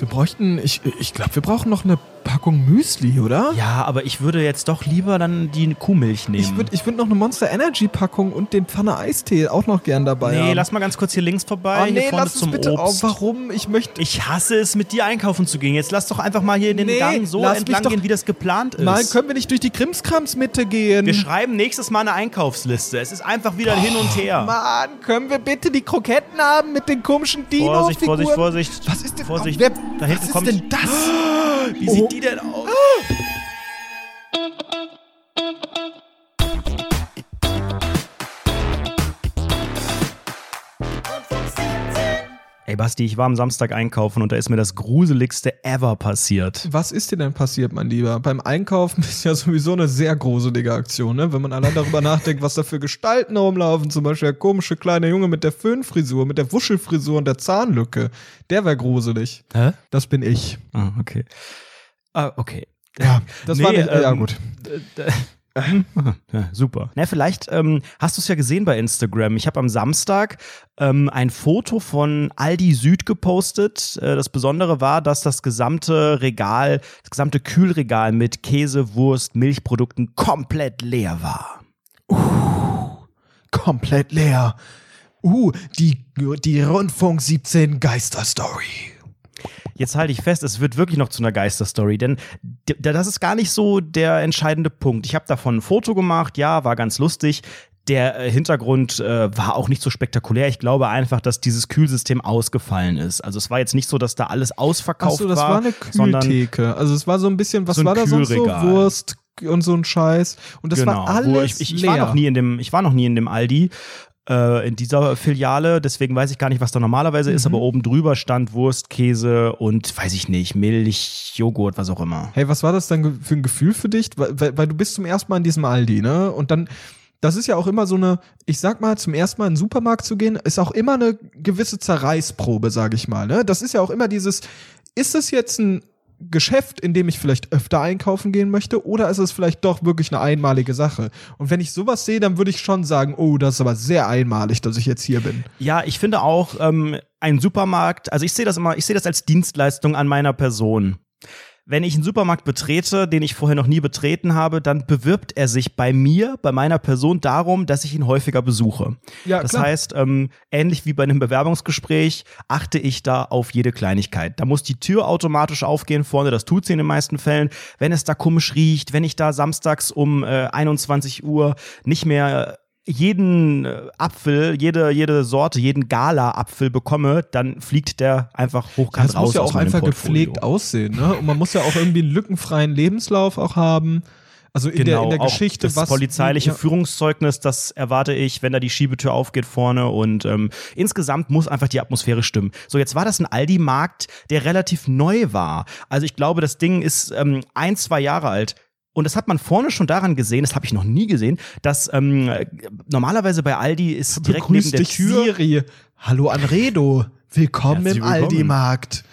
Wir bräuchten, ich, ich glaube, wir brauchen noch eine Packung Müsli, oder? Ja, aber ich würde jetzt doch lieber dann die Kuhmilch nehmen. Ich würde ich würd noch eine Monster Energy Packung und den Pfanne Eistee auch noch gern dabei Nee, haben. lass mal ganz kurz hier links vorbei. oh, hier nee, vorne lass zum bitte. Obst. Oh, warum? Ich möchte. Ich hasse es, mit dir einkaufen zu gehen. Jetzt lass doch einfach mal hier in den Nee, Gang so entlang gehen, wie das geplant ist. Nein, können wir nicht durch die Krimskrams-Mitte gehen? wir schreiben nächstes Mal eine Einkaufsliste. Es ist einfach wieder ein Hin und Her. Mann, können wir bitte die Kroketten haben mit den komischen dino Vorsicht, Vorsicht, Vorsicht. Was ist denn Vorsicht. Wer, da hinten was ist kommt. denn das? Wie Oh. sieht die denn aus? Basti, ich war am Samstag einkaufen und da ist mir das gruseligste ever passiert. Was ist dir denn passiert, mein Lieber? Beim Einkaufen ist ja sowieso eine sehr gruselige Aktion, ne? Wenn man allein darüber nachdenkt, was da für Gestalten rumlaufen. Zum Beispiel der komische kleine Junge mit der Föhnfrisur, mit der Wuschelfrisur und der Zahnlücke. Der wäre gruselig. Hä? Das bin ich. Ah, okay. Ah, okay. Ja, das Nee, war nicht, ja ähm, gut. Ja, super. Na, vielleicht ähm, hast du es ja gesehen bei Instagram. Ich habe am Samstag ähm, ein Foto von Aldi Süd gepostet. Äh, das Besondere war, dass das gesamte Regal, das gesamte Kühlregal mit Käse, Wurst, Milchprodukten komplett leer war. Komplett leer. Uh, die, die Rundfunk 17 Geisterstory. Jetzt halte ich fest, es wird wirklich noch zu einer Geisterstory, denn das ist gar nicht so der entscheidende Punkt. Ich habe davon ein Foto gemacht, ja, war ganz lustig. Der äh, Hintergrund äh, war auch nicht so spektakulär. Ich glaube einfach, dass dieses Kühlsystem ausgefallen ist. Also es war jetzt nicht so, dass da alles ausverkauft Achso, das war, war eine Kühltheke. Also es war so ein bisschen, was so ein war da sonst so? Wurst und so ein Scheiß. Und das genau, war alles ich, ich, ich war noch nie in dem, ich war noch nie in dem Aldi. Äh, In dieser Filiale, deswegen weiß ich gar nicht, was da normalerweise ist, Mhm. aber oben drüber stand Wurst, Käse und weiß ich nicht, Milch, Joghurt, was auch immer. Hey, was war das dann für ein Gefühl für dich? Weil, weil, weil du bist zum ersten Mal in diesem Aldi, ne? Und dann, das ist ja auch immer so eine, ich sag mal, zum ersten Mal in den Supermarkt zu gehen, ist auch immer eine gewisse Zerreißprobe, sag ich mal, ne? Das ist ja auch immer dieses, ist es jetzt ein Geschäft, in dem ich vielleicht öfter einkaufen gehen möchte, oder ist es vielleicht doch wirklich eine einmalige Sache? Und wenn ich sowas sehe, dann würde ich schon sagen, oh, das ist aber sehr einmalig, dass ich jetzt hier bin. Ja, ich finde auch ähm, ein Supermarkt, also ich sehe das immer, ich sehe das als Dienstleistung an meiner Person. Wenn ich einen Supermarkt betrete, den ich vorher noch nie betreten habe, dann bewirbt er sich bei mir, bei meiner Person darum, dass ich ihn häufiger besuche. Ja, das klar. heißt, ähm, ähnlich wie bei einem Bewerbungsgespräch achte ich da auf jede Kleinigkeit. Da muss die Tür automatisch aufgehen vorne, das tut sie in den meisten Fällen. Wenn es da komisch riecht, wenn ich da samstags um äh, 21 Uhr nicht mehr jeden äh, Apfel, jede, jede Sorte, jeden Gala-Apfel bekomme, dann fliegt der einfach hochkant Das raus. muss ja auch einfach Portfolio. gepflegt aussehen, ne? Und man muss ja auch irgendwie einen lückenfreien Lebenslauf auch haben. Also in der, in der Genau, Geschichte, das was. polizeiliche ja. Führungszeugnis, das erwarte ich, wenn da die Schiebetür aufgeht vorne und ähm, insgesamt muss einfach die Atmosphäre stimmen. So, jetzt war das ein Aldi-Markt, der relativ neu war. Also ich glaube, das Ding ist ähm, ein, zwei Jahre alt. Und das hat man vorne schon daran gesehen, das habe ich noch nie gesehen, dass ähm, normalerweise bei Aldi ist direkt Begrüß neben der dich, Tür Siri. Hallo Anredo. Willkommen Herzlich im willkommen. Aldi-Markt.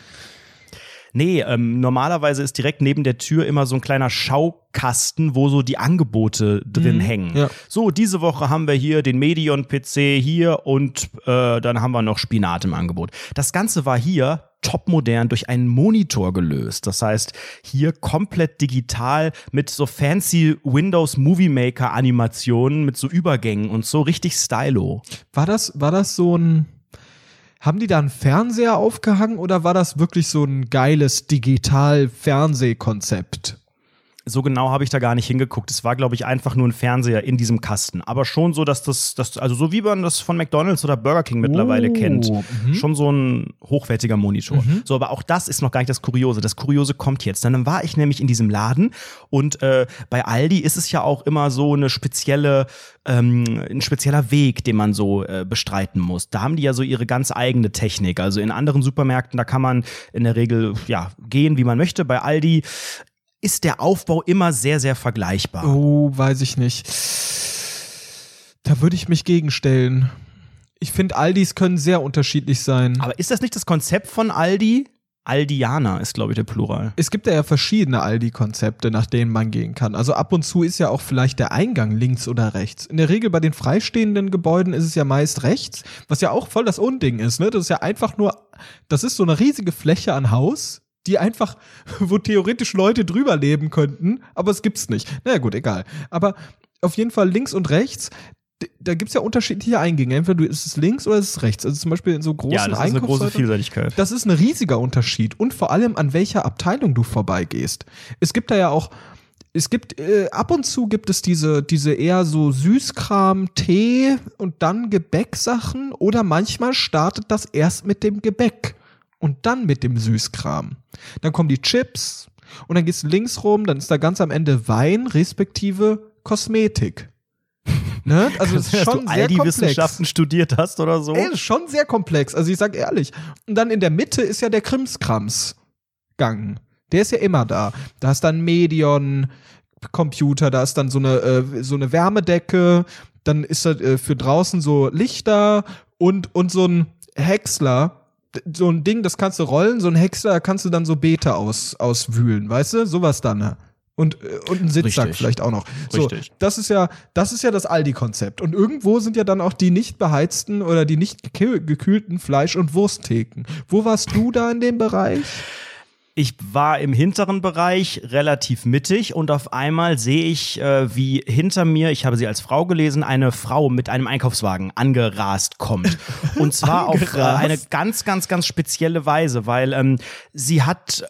Nee, ähm, normalerweise ist direkt neben der Tür immer so ein kleiner Schaukasten, wo so die Angebote drin hängen. ja. So, diese Woche haben wir hier den Medion-PC hier und äh, dann haben wir noch Spinat im Angebot. Das Ganze war hier topmodern durch einen Monitor gelöst. Das heißt, hier komplett digital mit so fancy Windows Movie Maker Animationen, mit so Übergängen und so richtig stylo. War das, war das so ein. Haben die da einen Fernseher aufgehangen oder war das wirklich so ein geiles Digital-Fernsehkonzept? So genau habe ich da gar nicht hingeguckt. Es war, glaube ich, einfach nur ein Fernseher in diesem Kasten. Aber schon so, dass das, das also so wie man das von McDonalds oder Burger King mittlerweile Oh, kennt. mhm. Schon so ein hochwertiger Monitor. So, aber auch das ist noch gar nicht das Kuriose. Das Kuriose kommt jetzt. Dann war ich nämlich in diesem Laden und äh, bei Aldi ist es ja auch immer so eine spezielle, ähm, ein spezieller Weg, den man so äh, bestreiten muss. Da haben die ja so ihre ganz eigene Technik. Also in anderen Supermärkten, da kann man in der Regel ja gehen, wie man möchte. Bei Aldi ist der Aufbau immer sehr, sehr vergleichbar. Oh, weiß ich nicht. Da würde ich mich gegenstellen. Ich finde, Aldis können sehr unterschiedlich sein. Aber ist das nicht das Konzept von Aldi? Aldiana ist, glaube ich, der Plural. Es gibt ja verschiedene Aldi-Konzepte, nach denen man gehen kann. Also ab und zu ist ja auch vielleicht der Eingang links oder rechts. In der Regel bei den freistehenden Gebäuden ist es ja meist rechts, was ja auch voll das Unding ist. Ne? Das ist ja einfach nur, das ist so eine riesige Fläche an Haus, die einfach, wo theoretisch Leute drüber leben könnten, aber es gibt's nicht. Naja gut, egal. Aber auf jeden Fall links und rechts, da gibt's ja unterschiedliche Eingänge. Entweder ist es links oder ist es rechts. Also zum Beispiel in so großen Ja, das ist eine große Vielseitigkeit. das ist ein riesiger Unterschied und vor allem an welcher Abteilung du vorbeigehst. Es gibt da ja auch, es gibt äh, ab und zu gibt es diese diese eher so Süßkram, Tee und dann Gebäcksachen oder manchmal startet das erst mit dem Gebäck und dann mit dem Süßkram. Dann kommen die Chips und dann gehst du links rum, dann ist da ganz am Ende Wein respektive Kosmetik. Ne? Also es ist Dass schon du sehr komplex. Aldi-Wissenschaften studiert hast oder so. Ey, das ist schon sehr komplex. Also ich sag ehrlich. Und dann in der Mitte ist ja der Krimskrams-Gang. Der ist ja immer da. Da ist dann Medion, Computer, da ist dann so eine, äh, so eine Wärmedecke, dann ist da äh, für draußen so Lichter und, und so ein Häcksler. So ein Ding, das kannst du rollen, so ein Häcksler, da kannst du dann so Beete aus, auswühlen, weißt du? Sowas dann. ne? Und, äh, und ein Sitzsack Richtig. vielleicht auch noch. So, Richtig. das ist ja, das ist ja das Aldi-Konzept. Und irgendwo sind ja dann auch die nicht beheizten oder die nicht gekühl- gekühlten Fleisch- und Wursttheken. Wo warst du da in dem Bereich? Ich war im hinteren Bereich relativ mittig und auf einmal sehe ich, äh, wie hinter mir, ich habe sie als Frau gelesen, eine Frau mit einem Einkaufswagen angerast kommt. Und zwar auf äh, eine ganz, ganz, ganz spezielle Weise, weil ähm, sie hat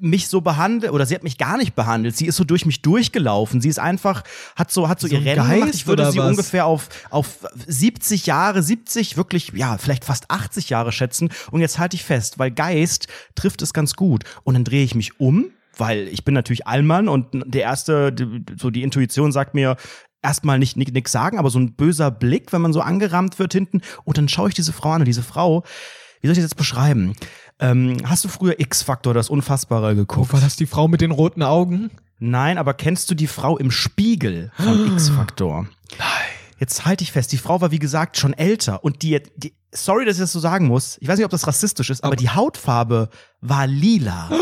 mich so behandelt oder sie hat mich gar nicht behandelt. Sie ist so durch mich durchgelaufen. Sie ist einfach hat so hat so, So ihr Rennen gemacht. Geist Ich würde sie was? ungefähr auf auf 70 Jahre, 70 wirklich ja vielleicht fast 80 Jahre schätzen. Und jetzt halte ich fest, weil Geist trifft es ganz gut. Und dann drehe ich mich um, weil ich bin natürlich Allmann und der erste so die Intuition sagt mir erstmal nicht nichts nix sagen, aber so ein böser Blick, wenn man so angerammt wird hinten. Und dann schaue ich diese Frau an und diese Frau, wie soll ich das jetzt beschreiben? Ähm, hast du früher X-Factor, das Unfassbare geguckt? Oh, war das die Frau mit den roten Augen? Nein, aber kennst du die Frau im Spiegel von X-Factor? Nein. Jetzt halte ich fest, die Frau war wie gesagt schon älter und die, die sorry, dass ich das so sagen muss, ich weiß nicht, ob das rassistisch ist, aber, die Hautfarbe war lila.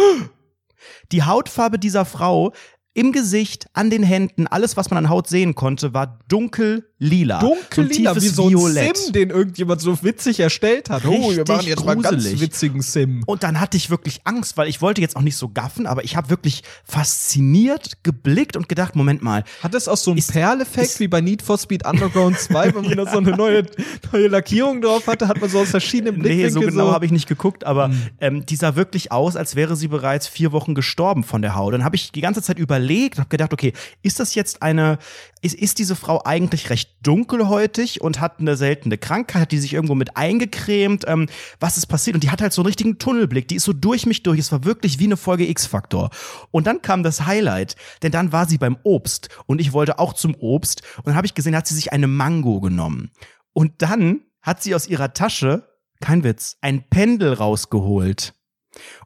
Die Hautfarbe dieser Frau im Gesicht, an den Händen, alles, was man an Haut sehen konnte, war dunkel lila. Dunkel so ein lila, tiefes wie so ein Violett. Sim, den irgendjemand so witzig erstellt hat. oh, wir Richtig machen jetzt mal einen ganz gruselig. witzigen Sim. Und dann hatte ich wirklich Angst, weil ich wollte jetzt auch nicht so gaffen, aber ich habe wirklich fasziniert geblickt und gedacht, Moment mal, Hat das auch so einen Perleffekt wie bei Need for Speed Underground 2, wenn man da so eine neue, neue Lackierung drauf hatte, hat man so aus verschiedenen Nee, Blickwinkeln so genau so habe ich nicht geguckt, aber ähm, die sah wirklich aus, als wäre sie bereits vier Wochen gestorben von der Haut. Dann habe ich die ganze Zeit überlegt und habe gedacht, okay, ist das jetzt eine, ist, ist diese Frau eigentlich recht dunkelhäutig und hat eine seltene Krankheit, hat die sich irgendwo mit eingecremt? Ähm, was ist passiert? Und die hat halt so einen richtigen Tunnelblick, die ist so durch mich durch. Es war wirklich wie eine Folge X-Faktor. Und dann kam das Highlight, denn dann war sie beim Obst und ich wollte auch zum Obst und dann habe ich gesehen, hat sie sich eine Mango genommen. Und dann hat sie aus ihrer Tasche, kein Witz, ein Pendel rausgeholt.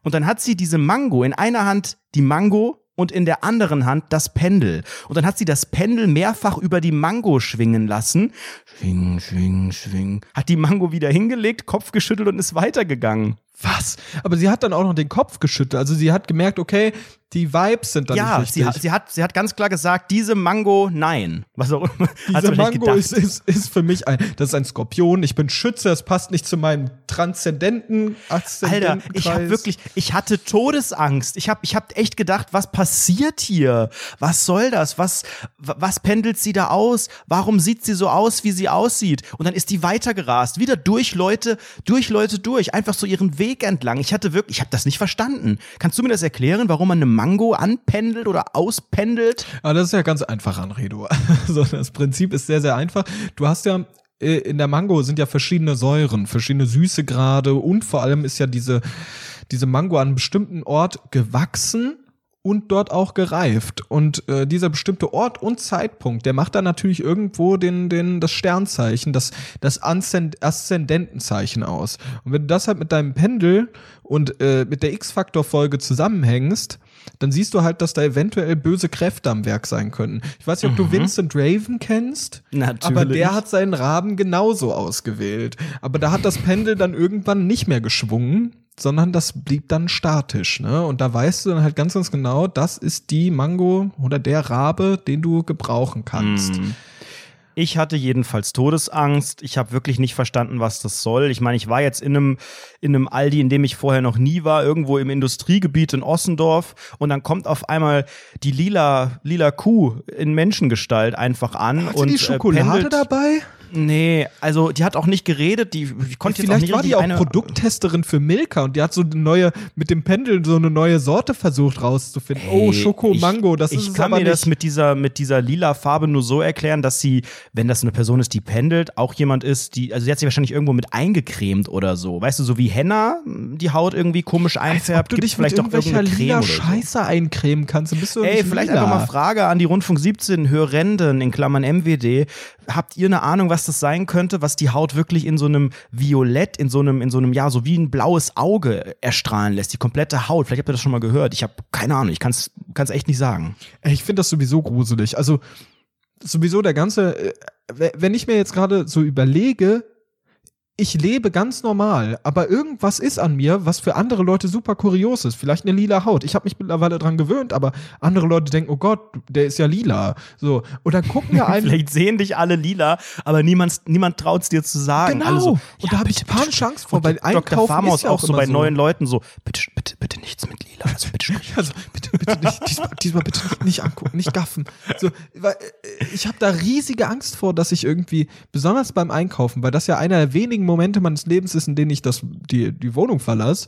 Und dann hat sie diese Mango in einer Hand die Mango und in der anderen Hand das Pendel. Und dann hat sie das Pendel mehrfach über die Mango schwingen lassen. Schwing, schwing, schwing. Hat die Mango wieder hingelegt, Kopf geschüttelt und ist weitergegangen. Was? Aber sie hat dann auch noch den Kopf geschüttelt. Also sie hat gemerkt, okay, die Vibes sind dann ja, nicht sie, richtig. hat- sie, hat, sie hat ganz klar gesagt, diese Mango, nein. Was auch immer. Sie Diese Mango ist, ist, ist für mich ein, das ist ein Skorpion. Ich bin Schütze, es passt nicht zu meinem transzendenten Alter, ich habe wirklich, ich hatte Todesangst. Ich habe ich hab echt gedacht, was passiert hier? Was soll das? Was, wa- was pendelt sie da aus? Warum sieht sie so aus, wie sie aussieht? Und dann ist die weitergerast, wieder durch Leute, durch Leute durch, einfach so ihren Weg entlang. Ich hatte wirklich, ich habe das nicht verstanden. Kannst du mir das erklären, warum man eine Mango anpendelt oder auspendelt? Aber das ist ja ganz einfach, Anredo. Also das Prinzip ist sehr, sehr einfach. Du hast ja äh, in der Mango sind ja verschiedene Säuren, verschiedene Süßegrade und vor allem ist ja diese, diese Mango an einem bestimmten Ort gewachsen und dort auch gereift. Und äh, dieser bestimmte Ort und Zeitpunkt, der macht dann natürlich irgendwo den, den, das Sternzeichen, das, das Aszend- Aszendentenzeichen aus. Und wenn du das halt mit deinem Pendel und äh, mit der X-Faktor-Folge zusammenhängst, dann siehst du halt, dass da eventuell böse Kräfte am Werk sein könnten. Ich weiß nicht, ob du Vincent Raven kennst, Natürlich. aber der hat seinen Raben genauso ausgewählt. Aber da hat das Pendel dann irgendwann nicht mehr geschwungen, sondern das blieb dann statisch, ne? Und da weißt du dann halt ganz, ganz genau, das ist die Mango oder der Rabe, den du gebrauchen kannst. Mm. Ich hatte jedenfalls Todesangst. Ich habe wirklich nicht verstanden, was das soll. Ich meine, ich war jetzt in einem, in einem Aldi, in dem ich vorher noch nie war, irgendwo im Industriegebiet in Ossendorf. Und dann kommt auf einmal die lila, lila Kuh in Menschengestalt einfach an. Hat und die Schokolade äh, dabei? Nee, also die hat auch nicht geredet. Die, ich konnte jetzt auch Vielleicht nicht war die auch Produkttesterin für Milka und die hat so eine neue, mit dem Pendel so eine neue Sorte versucht rauszufinden. oh, Ey, Schoko, ich- Mango, das ich ist es kann mir nicht. das mit dieser mit dieser lila Farbe nur so erklären, dass sie, wenn das eine Person ist, die pendelt, auch jemand ist, die, also sie hat sich wahrscheinlich irgendwo mit eingecremt oder so, weißt du, so wie Henna die Haut irgendwie komisch einfärbt, mit vielleicht auch irgendwelcher irgendeine Creme lila oder so. Scheiße eincremen kannst. Dann bist du Ey, vielleicht lila. einfach mal Frage an die Rundfunk 17 Hörenden in Klammern MWD. Habt ihr eine Ahnung, was das sein könnte, was die Haut wirklich in so einem Violett, in so einem, in so einem, ja, so wie ein blaues Auge erstrahlen lässt, die komplette Haut? Vielleicht habt ihr das schon mal gehört. Ich habe keine Ahnung, ich kann es echt nicht sagen. Ich finde das sowieso gruselig. Also sowieso der ganze, äh, wenn ich mir jetzt gerade so überlege, ich lebe ganz normal, aber irgendwas ist an mir, was für andere Leute super kurios ist. Vielleicht eine lila Haut. Ich habe mich mittlerweile dran gewöhnt, aber andere Leute denken, oh Gott, der ist ja lila. So und dann gucken wir einen. Vielleicht sehen dich alle lila, aber niemand, niemand traut es dir zu sagen. Genau. Alle so, Und ja, da hab ich panische bitte, Angst vor, weil Dr. Farmer ist ja auch so immer bei so. neuen Leuten so, bitte, bitte, bitte nichts mit lila. Also bitte. Also bitte, bitte nicht, diesmal, diesmal bitte nicht, nicht angucken, nicht gaffen. So, weil, äh, ich habe da riesige Angst vor, dass ich irgendwie, besonders beim Einkaufen, weil das ja einer der wenigen Momente meines Lebens ist, in denen ich das, die, die Wohnung verlasse,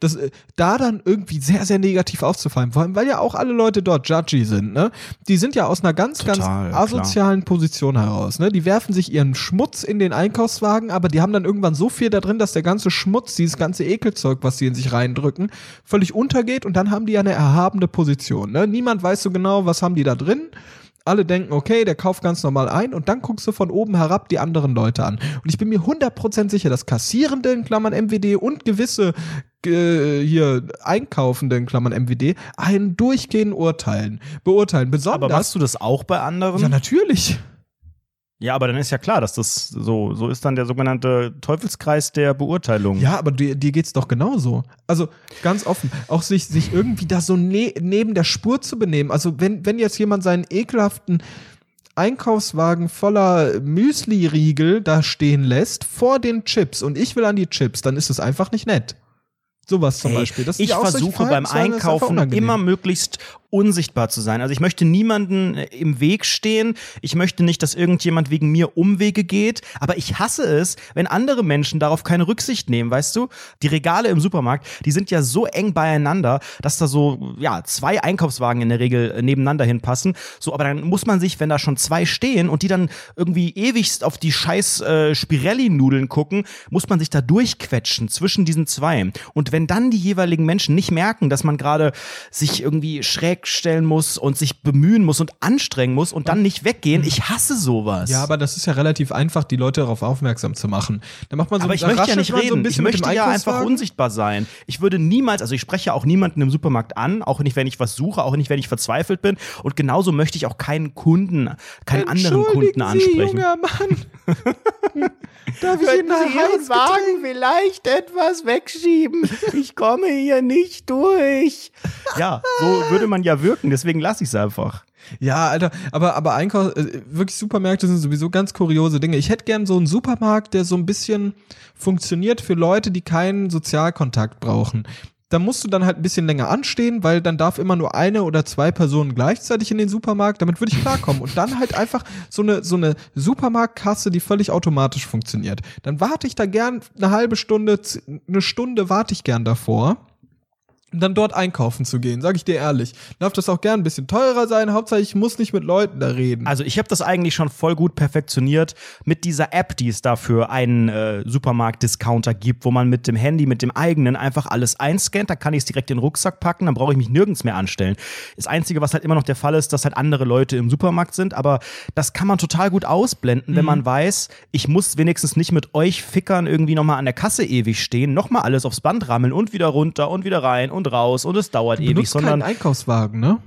dass äh, da dann irgendwie sehr, sehr negativ aufzufallen. Vor allem, weil ja auch alle Leute dort judgy sind, ne? Die sind ja aus einer ganz, Total, ganz klar. asozialen Position heraus, ne? Die werfen sich ihren Schmutz in den Einkaufswagen, aber die haben dann irgendwann so viel da drin, dass der ganze Schmutz, dieses ganze Ekelzeug, was sie in sich reindrücken, völlig untergeht und dann haben die ja eine erhabene Position, ne? Niemand weiß so genau, was haben die da drin. Alle denken, okay, der kauft ganz normal ein und dann guckst du von oben herab die anderen Leute an. Und ich bin mir 100% sicher, dass Kassierende in Klammern MWD und gewisse äh, hier Einkaufende in Klammern MWD einen durchgehend urteilen, beurteilen. Besonders. Aber machst du das auch bei anderen? ja, natürlich. Ja, aber dann ist ja klar, dass das so, so ist dann der sogenannte Teufelskreis der Beurteilung. Ja, aber dir, dir geht's doch genauso. Also ganz offen, auch sich, sich irgendwie da so ne neben der Spur zu benehmen. Also wenn, wenn jetzt jemand seinen ekelhaften Einkaufswagen voller Müsli-Riegel da stehen lässt vor den Chips und ich will an die Chips, dann ist es einfach nicht nett. Sowas zum Hey, Beispiel. Das ich versuche beim Einkaufen immer möglichst unsichtbar zu sein. Also ich möchte niemanden äh, im Weg stehen. Ich möchte nicht, dass irgendjemand wegen mir Umwege geht. Aber ich hasse es, wenn andere Menschen darauf keine Rücksicht nehmen, weißt du? Die Regale im Supermarkt, die sind ja so eng beieinander, dass da so, ja, zwei Einkaufswagen in der Regel äh, nebeneinander hinpassen. So, aber dann muss man sich, wenn da schon zwei stehen und die dann irgendwie ewigst auf die scheiß äh, Spirelli-Nudeln gucken, muss man sich da durchquetschen zwischen diesen zwei. Und wenn dann die jeweiligen Menschen nicht merken, dass man gerade sich irgendwie schräg stellen muss und sich bemühen muss und anstrengen muss und dann nicht weggehen, ich hasse sowas. Ja, aber das ist ja relativ einfach, die Leute darauf aufmerksam zu machen. Da macht man so aber ich möchte ja nicht man so ein reden. ich möchte ja einfach unsichtbar sein. Ich würde niemals, also ich spreche ja auch niemanden im Supermarkt an, auch nicht, wenn ich was suche, auch nicht, wenn ich verzweifelt bin. Und genauso möchte ich auch keinen Kunden, keinen anderen Kunden Entschuldigen Sie, ansprechen. junger Mann. Darf ich Ihnen ein Heißgetränk? vielleicht etwas wegschieben? Ich komme hier nicht durch. Ja, so würde man ja wirken, deswegen lasse ich es einfach. Ja, Alter, aber, aber Einkauf, äh, wirklich Supermärkte sind sowieso ganz kuriose Dinge. Ich hätte gern so einen Supermarkt, der so ein bisschen funktioniert für Leute, die keinen Sozialkontakt brauchen. Da musst du dann halt ein bisschen länger anstehen, weil dann darf immer nur eine oder zwei Personen gleichzeitig in den Supermarkt. Damit würde ich klarkommen. Und dann halt einfach so eine, so eine Supermarktkasse, die völlig automatisch funktioniert. Dann warte ich da gern eine halbe Stunde, eine Stunde warte ich gern davor um dann dort einkaufen zu gehen, sag ich dir ehrlich. Darf das auch gern ein bisschen teurer sein, Hauptsache ich muss nicht mit Leuten da reden. Also ich habe das eigentlich schon voll gut perfektioniert mit dieser App, die es dafür einen äh, Supermarkt-Discounter gibt, wo man mit dem Handy, mit dem eigenen einfach alles einscannt. Da kann ich es direkt in den Rucksack packen, dann brauche ich mich nirgends mehr anstellen. Das Einzige, was halt immer noch der Fall ist, dass halt andere Leute im Supermarkt sind, aber das kann man total gut ausblenden, wenn man weiß, ich muss wenigstens nicht mit euch Fickern irgendwie nochmal an der Kasse ewig stehen, nochmal alles aufs Band rammeln und wieder runter und wieder rein und raus und es dauert du ewig, sondern keinen Einkaufswagen, ne?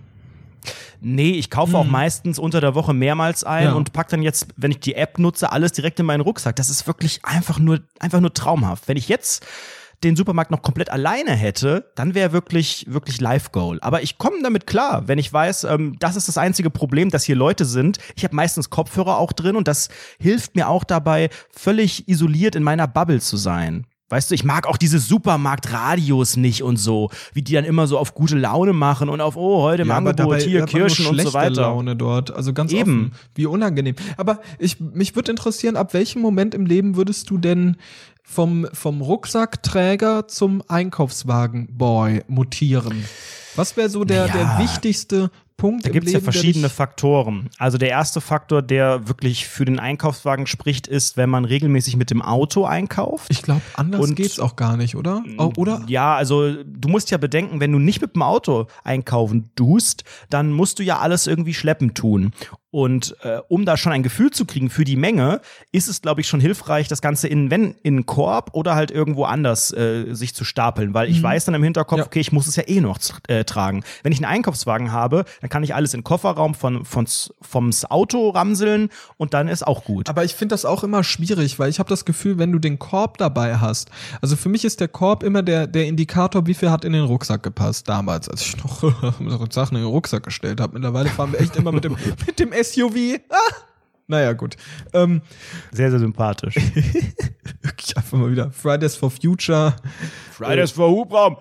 Nee, ich kaufe auch meistens unter der Woche mehrmals ein Ja. und pack dann jetzt, wenn ich die App nutze, alles direkt in meinen Rucksack. Das ist wirklich einfach nur, einfach nur traumhaft. Wenn ich jetzt den Supermarkt noch komplett alleine hätte, dann wäre wirklich, wirklich Life-Goal. Aber ich komme damit klar, wenn ich weiß, ähm, das ist das einzige Problem, dass hier Leute sind. Ich habe meistens Kopfhörer auch drin und das hilft mir auch dabei, völlig isoliert in meiner Bubble zu sein. Weißt du, ich mag auch diese Supermarktradios nicht und so, wie die dann immer so auf gute Laune machen und auf, oh, heute Ja, Angebot dabei hier Kirschen und so weiter. Laune dort. Also ganz Eben. offen. Wie unangenehm. Aber ich, mich würde interessieren, ab welchem Moment im Leben würdest du denn vom, vom Rucksackträger zum Einkaufswagenboy mutieren? Was wäre so der, Ja. der wichtigste Punkt Da gibt es ja verschiedene Faktoren. Also der erste Faktor, der wirklich für den Einkaufswagen spricht, ist, wenn man regelmäßig mit dem Auto einkauft. Ich glaube, anders Und- geht's auch gar nicht, oder? Oh, oder? Ja, also du musst ja bedenken, wenn du nicht mit dem Auto einkaufen tust, dann musst du ja alles irgendwie schleppen tun. Und äh, um da schon ein Gefühl zu kriegen für die Menge, ist es, glaube ich, schon hilfreich, das Ganze in, wenn, in Korb oder halt irgendwo anders äh, sich zu stapeln, weil ich weiß dann im Hinterkopf, Ja. okay, ich muss es ja eh noch äh, tragen. Wenn ich einen Einkaufswagen habe, dann kann ich alles in den Kofferraum von, von, vom's Auto ramseln und dann ist auch gut. Aber ich finde das auch immer schwierig, weil ich habe das Gefühl, wenn du den Korb dabei hast, also für mich ist der Korb immer der, der Indikator, wie viel hat in den Rucksack gepasst damals, als ich noch Sachen in den Rucksack gestellt habe. Mittlerweile fahren wir echt immer mit dem, mit dem SUV. Ah! Naja, gut. Ähm, Sehr, sehr sympathisch. wirklich einfach mal wieder Fridays for Future. Fridays for Hubraum.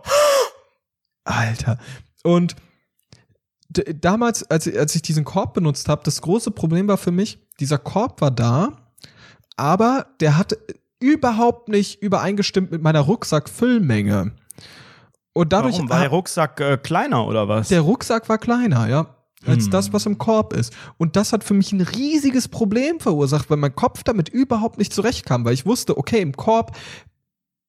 Alter. Und damals, als, als ich diesen Korb benutzt habe, das große Problem war für mich, dieser Korb war da, aber der hat überhaupt nicht übereingestimmt mit meiner Rucksackfüllmenge. Und dadurch Warum? War der Rucksack äh, kleiner oder was? der Rucksack war kleiner, ja, als Hm. das, was im Korb ist. Und das hat für mich ein riesiges Problem verursacht, weil mein Kopf damit überhaupt nicht zurechtkam, weil ich wusste, okay, im Korb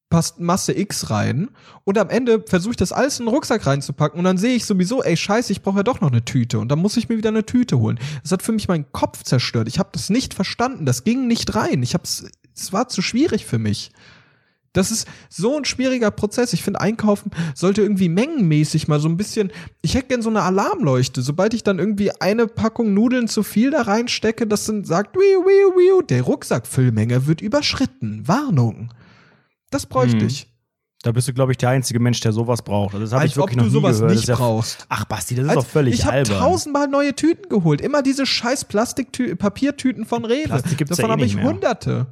passt Masse X rein und am Ende versuche ich das alles in den Rucksack reinzupacken und dann sehe ich sowieso, ey, scheiße, ich brauche ja doch noch eine Tüte und dann muss ich mir wieder eine Tüte holen. Das hat für mich meinen Kopf zerstört. Ich habe das nicht verstanden, das ging nicht rein. Ich hab's es war zu schwierig für mich. Das ist so ein schwieriger Prozess. Ich finde, Einkaufen sollte irgendwie mengenmäßig mal so ein bisschen. Ich hätte gern so eine Alarmleuchte. Sobald ich dann irgendwie eine Packung Nudeln zu viel da reinstecke, das dann sagt, wiu, wiu, wiu, der Rucksackfüllmenge wird überschritten. Warnung. Das bräuchte Mhm. ich. Da bist du, glaube ich, der einzige Mensch, der sowas braucht. Also das habe ich wirklich ob noch du nie sowas gehört. nicht ja- brauchst. Ach, Basti, das ist Als- doch völlig ich habe albern. tausendmal neue Tüten geholt. Immer diese scheiß Plastiktüten, Papiertüten von Rewe. Plastik gibt's Davon ja eh habe ich mehr. hunderte.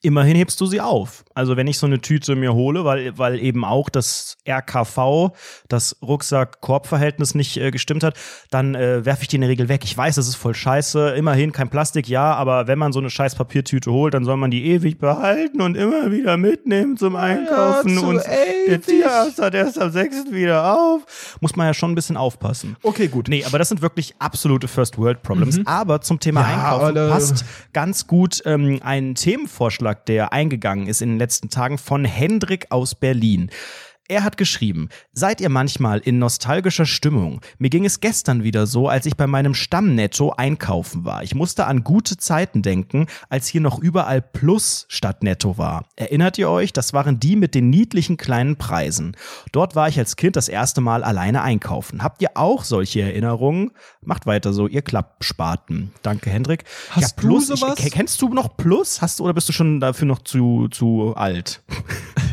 Immerhin hebst du sie auf. Also wenn ich so eine Tüte mir hole, weil, weil eben auch das RKV, das Rucksack-Korb-Verhältnis nicht äh, gestimmt hat, dann äh, werfe ich die in der Regel weg. Ich weiß, das ist voll scheiße. Immerhin kein Plastik, ja, aber wenn man so eine scheiß Papiertüte holt, dann soll man die ewig behalten und immer wieder mitnehmen zum Einkaufen. zu und der. Tierarzt hat erst am 6. wieder auf. Muss man ja schon ein bisschen aufpassen. Okay, gut. Nee, aber das sind wirklich absolute First World Problems. Aber zum Thema Ja, Einkaufen alle- passt ganz gut ähm, ein Themenvorschlag, der eingegangen ist in den letzten Tagen von Hendrik aus Berlin. Er hat geschrieben, seid ihr manchmal in nostalgischer Stimmung? Mir ging es gestern wieder so, als ich bei meinem Stammnetto einkaufen war. Ich musste an gute Zeiten denken, als hier noch überall Plus statt Netto war. Erinnert ihr euch? Das waren die mit den niedlichen kleinen Preisen. Dort war ich als Kind das erste Mal alleine einkaufen. Habt ihr auch solche Erinnerungen? Macht weiter so, ihr Klappspaten. Danke, Hendrik. Hast du Plus, ich- sowas? kennst du noch Plus? Hast du oder bist du schon dafür noch zu, zu alt?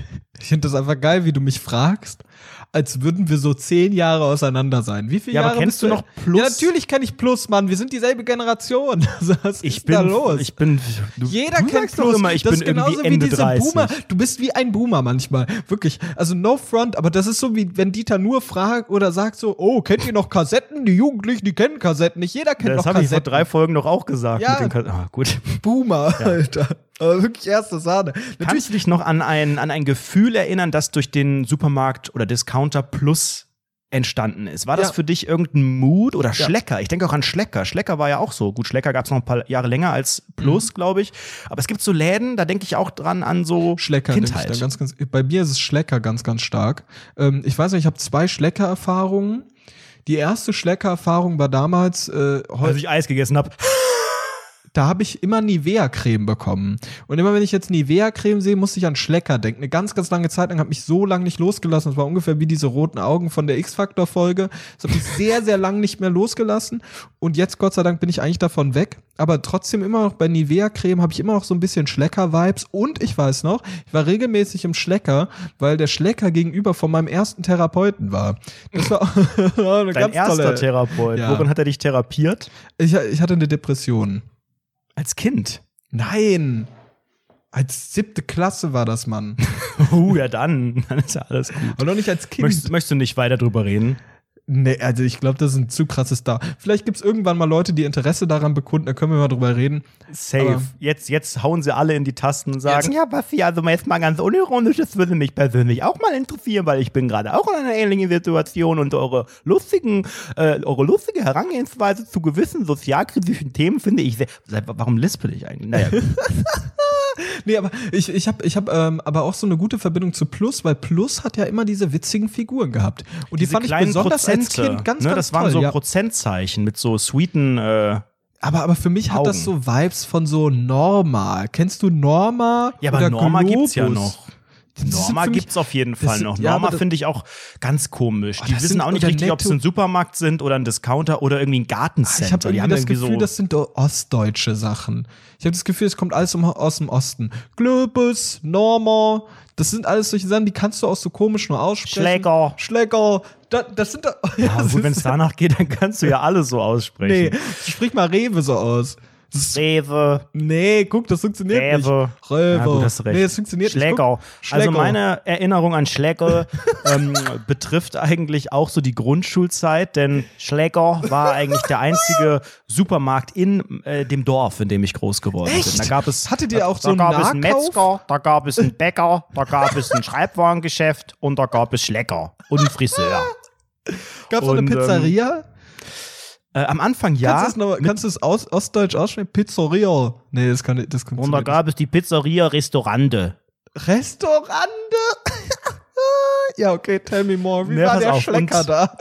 Ich finde das einfach geil, wie du mich fragst, als würden wir so zehn Jahre auseinander sein. Wie viele Ja, aber Jahre kennst bist du noch Plus? Ja, natürlich kenne ich Plus, Mann. Wir sind dieselbe Generation. Was Ich ist bin, da los? ich bin, du, Jeder du kennt Plus. immer, ich das bin ist genauso irgendwie Ende wie diese 30. Boomer. Du bist wie ein Boomer manchmal. Wirklich. Also no front, aber das ist so wie wenn Dieter nur fragt oder sagt so, oh, kennt ihr noch Kassetten? Die Jugendlichen, die kennen Kassetten nicht. Jeder kennt Das noch habe ich vor Kassetten. drei Folgen doch auch gesagt. Ja. Mit den ah, gut. Boomer, Alter. Aber wirklich erste Sahne. Kannst Natürlich du dich noch an ein, an ein Gefühl erinnern, das durch den Supermarkt oder Discounter Plus entstanden ist? War das Ja. für dich irgendein Mood oder Ja. Schlecker? Ich denke auch an Schlecker. Schlecker war ja auch so. Gut, Schlecker gab es noch ein paar Jahre länger als Plus, Mhm. glaube ich. Aber es gibt so Läden, da denke ich auch dran an so Schlecker Kindheit. ganz, ganz. Bei mir ist es Schlecker ganz, ganz stark. Ähm, ich weiß nicht, ich habe zwei Schlecker-Erfahrungen. Die erste Schlecker-Erfahrung war damals, äh, Als ich Eis gegessen habe. Da habe ich immer Nivea-Creme bekommen. Und immer wenn ich jetzt Nivea-Creme sehe, musste ich an Schlecker denken. Eine ganz, ganz lange Zeit lang hat mich so lange nicht losgelassen. Das war ungefähr wie diese roten Augen von der X-Factor-Folge. Das hat mich sehr, sehr lang nicht mehr losgelassen. Und jetzt, Gott sei Dank, bin ich eigentlich davon weg. aber trotzdem immer noch bei Nivea-Creme habe ich immer noch so ein bisschen Schlecker-Vibes. Und ich weiß noch, ich war regelmäßig im Schlecker, weil der Schlecker gegenüber von meinem ersten Therapeuten war. Das war eine Dein ganz erster tolle. Therapeut. Ja. Worin hat er dich therapiert? Ich, ich hatte eine Depression. Als Kind. Nein. Als siebte Klasse war das, Mann. Uh, ja dann. Dann ist ja alles gut. Und noch nicht als Kind. Möchtest, möchtest du nicht weiter drüber reden? Nee, also ich glaube, das ist ein zu krasses Star. Vielleicht gibt's irgendwann mal Leute, die Interesse daran bekunden, da können wir mal drüber reden. Safe. Aber- jetzt, jetzt hauen sie alle in die Tasten und sagen, Jetzt- ja, Basti, also mal jetzt mal ganz unironisch, das würde mich persönlich auch mal interessieren, weil ich bin gerade auch in einer ähnlichen Situation und eure lustigen, äh, eure lustige Herangehensweise zu gewissen sozialkritischen Themen finde ich sehr. Warum lispel ich eigentlich? Naja. Nee, aber ich, ich habe ich hab, ähm, aber auch so eine gute Verbindung zu Plus, weil Plus hat ja immer diese witzigen Figuren gehabt. Und die Diese fand ich besonders als Prozente, Kind ganz, ne, ganz Das waren toll. so ja. Prozentzeichen mit so sweeten, äh, aber, aber für mich hat das Augen. so Vibes von so Norma. Kennst du Norma? ja, aber Norma gibt's ja Globus? noch. Norma mich- gibt's auf jeden Fall sind- noch. ja, Norma finde ich auch ganz komisch. Die das wissen auch nicht richtig, ob Netto- ein Supermarkt sind oder ein Discounter oder irgendwie ein Gartencenter. Ich habe die irgendwie das Gefühl, so das sind ostdeutsche Sachen. Ich habe das Gefühl, es kommt alles aus dem Osten. Globus, Norma, das sind alles solche Sachen, die kannst du auch so komisch nur aussprechen. Schläger. Schläger. Da, das sind doch. Ja, gut, wenn es danach geht, dann kannst du ja alles so Nee, aussprechen. sprich mal Rewe so aus. Rewe, nee, guck, das funktioniert Rewe. nicht. Rewe. Ja, gut, hast recht. Nee, das funktioniert Schläger. nicht. Guck, Also meine Erinnerung an Schläger ähm, betrifft eigentlich auch so die Grundschulzeit, denn Schläger war eigentlich der einzige Supermarkt in äh, dem Dorf, in dem ich groß geworden bin. Echt? Da gab es Hattet ihr auch da so einen gab es einen Nahkauf? Metzger, da gab es einen Bäcker, da gab es ein Schreibwarengeschäft und da gab es Schläger und einen Friseur. Gab's auch eine ähm, Pizzeria? Äh, am Anfang ja. kannst du es noch, kannst du es aus, ostdeutsch aussprechen? Pizzeria. Nee, das kann das und da gab es die Pizzeria Restaurante. Restaurante. ja, okay, tell me more. Wie Nee, war der auf, Schlecker da?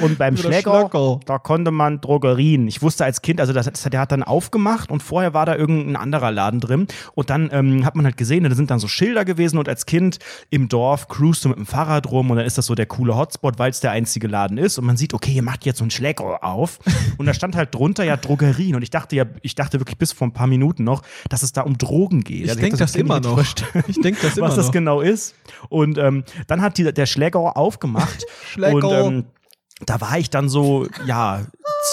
Und beim Schlöcker. da konnte man Drogerien. Ich wusste als Kind, also das, das, der hat dann aufgemacht und vorher war da irgendein anderer Laden drin. Und dann ähm, hat man halt gesehen, da sind dann so Schilder gewesen und als Kind im Dorf cruist du mit dem Fahrrad rum und dann ist das so der coole Hotspot, weil es der einzige Laden ist. Und man sieht, okay, ihr macht jetzt so einen Schläger auf. Und da stand halt drunter ja Drogerien. Und ich dachte ja, ich dachte wirklich bis vor ein paar Minuten noch, dass es da um Drogen geht. Ich Also denk hab das Kind immer noch. Ich denk das immer was das noch. genau ist. Und ähm, dann hat die, der Schläger aufgemacht. Schläger. Und ähm, da war ich dann so, ja,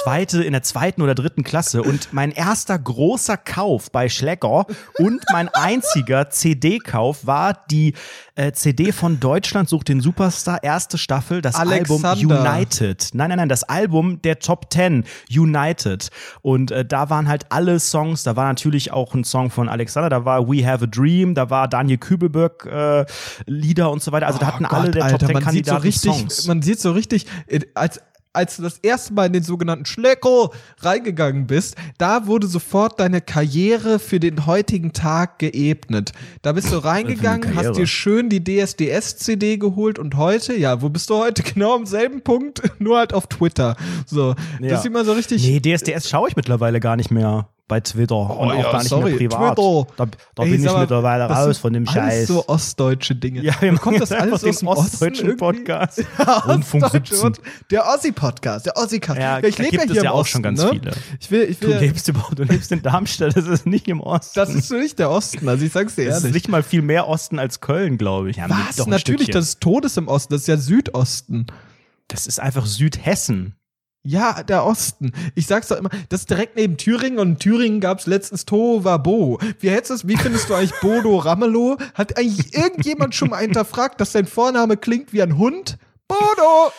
zweite, in der zweiten oder dritten Klasse und mein erster großer Kauf bei Schläger und mein einziger CD-Kauf war die äh, CD von Deutschland sucht den Superstar, erste Staffel, das Alexander. Album United. Nein, nein, nein, das Album der Top 10, United. Und äh, da waren halt alle Songs, da war natürlich auch ein Song von Alexander, da war We Have a Dream, da war Daniel Kübelberg äh, Lieder und so weiter. Also da hatten Oh alle Gott, der Alter, Top 10 man sieht so Kandidaten richtig, Songs. man sieht so richtig, äh, als als du das erste Mal in den sogenannten Schlecko reingegangen bist, da wurde sofort deine Karriere für den heutigen Tag geebnet. Da bist du reingegangen, hast dir schön die DSDS-CD geholt und heute, ja, wo bist du heute? Genau am selben Punkt, nur halt auf Twitter. So, Ja. das sieht man so richtig. Nee, DSDS schaue ich mittlerweile gar nicht mehr bei Twitter und auch Oh ja, gar nicht sorry, mehr privat. Twitter. Da, da Ey, bin ich mittlerweile das raus von dem alles Scheiß. so ostdeutsche Dinge. ja, Wo kommt das alles aus dem ostdeutschen Osten? Podcast. Ja, Rundfunk Ostdeutsche 17. und Der Ossi-Podcast, der Ossi-Cast. Ja, ich da lebe ja es hier ja im auch Osten, schon ganz ne? viele. Ich will, ich Du will, lebst überhaupt, du lebst in Darmstadt, das ist nicht im Osten. das ist nicht der Osten, also ich sag's dir Das ist ehrlich. nicht mal viel mehr Osten als Köln, glaube ich. Ja, Was? Natürlich, Stückchen. das ist Todes im Osten, das ist ja Südosten. das ist einfach Südhessen. Ja, der Osten. Ich sag's doch immer, das ist direkt neben Thüringen und in Thüringen gab's letztens Tovabo. Wie hättest wie findest du eigentlich Bodo Ramelow? Hat eigentlich irgendjemand schon mal hinterfragt, dass sein Vorname klingt wie ein Hund? Bodo!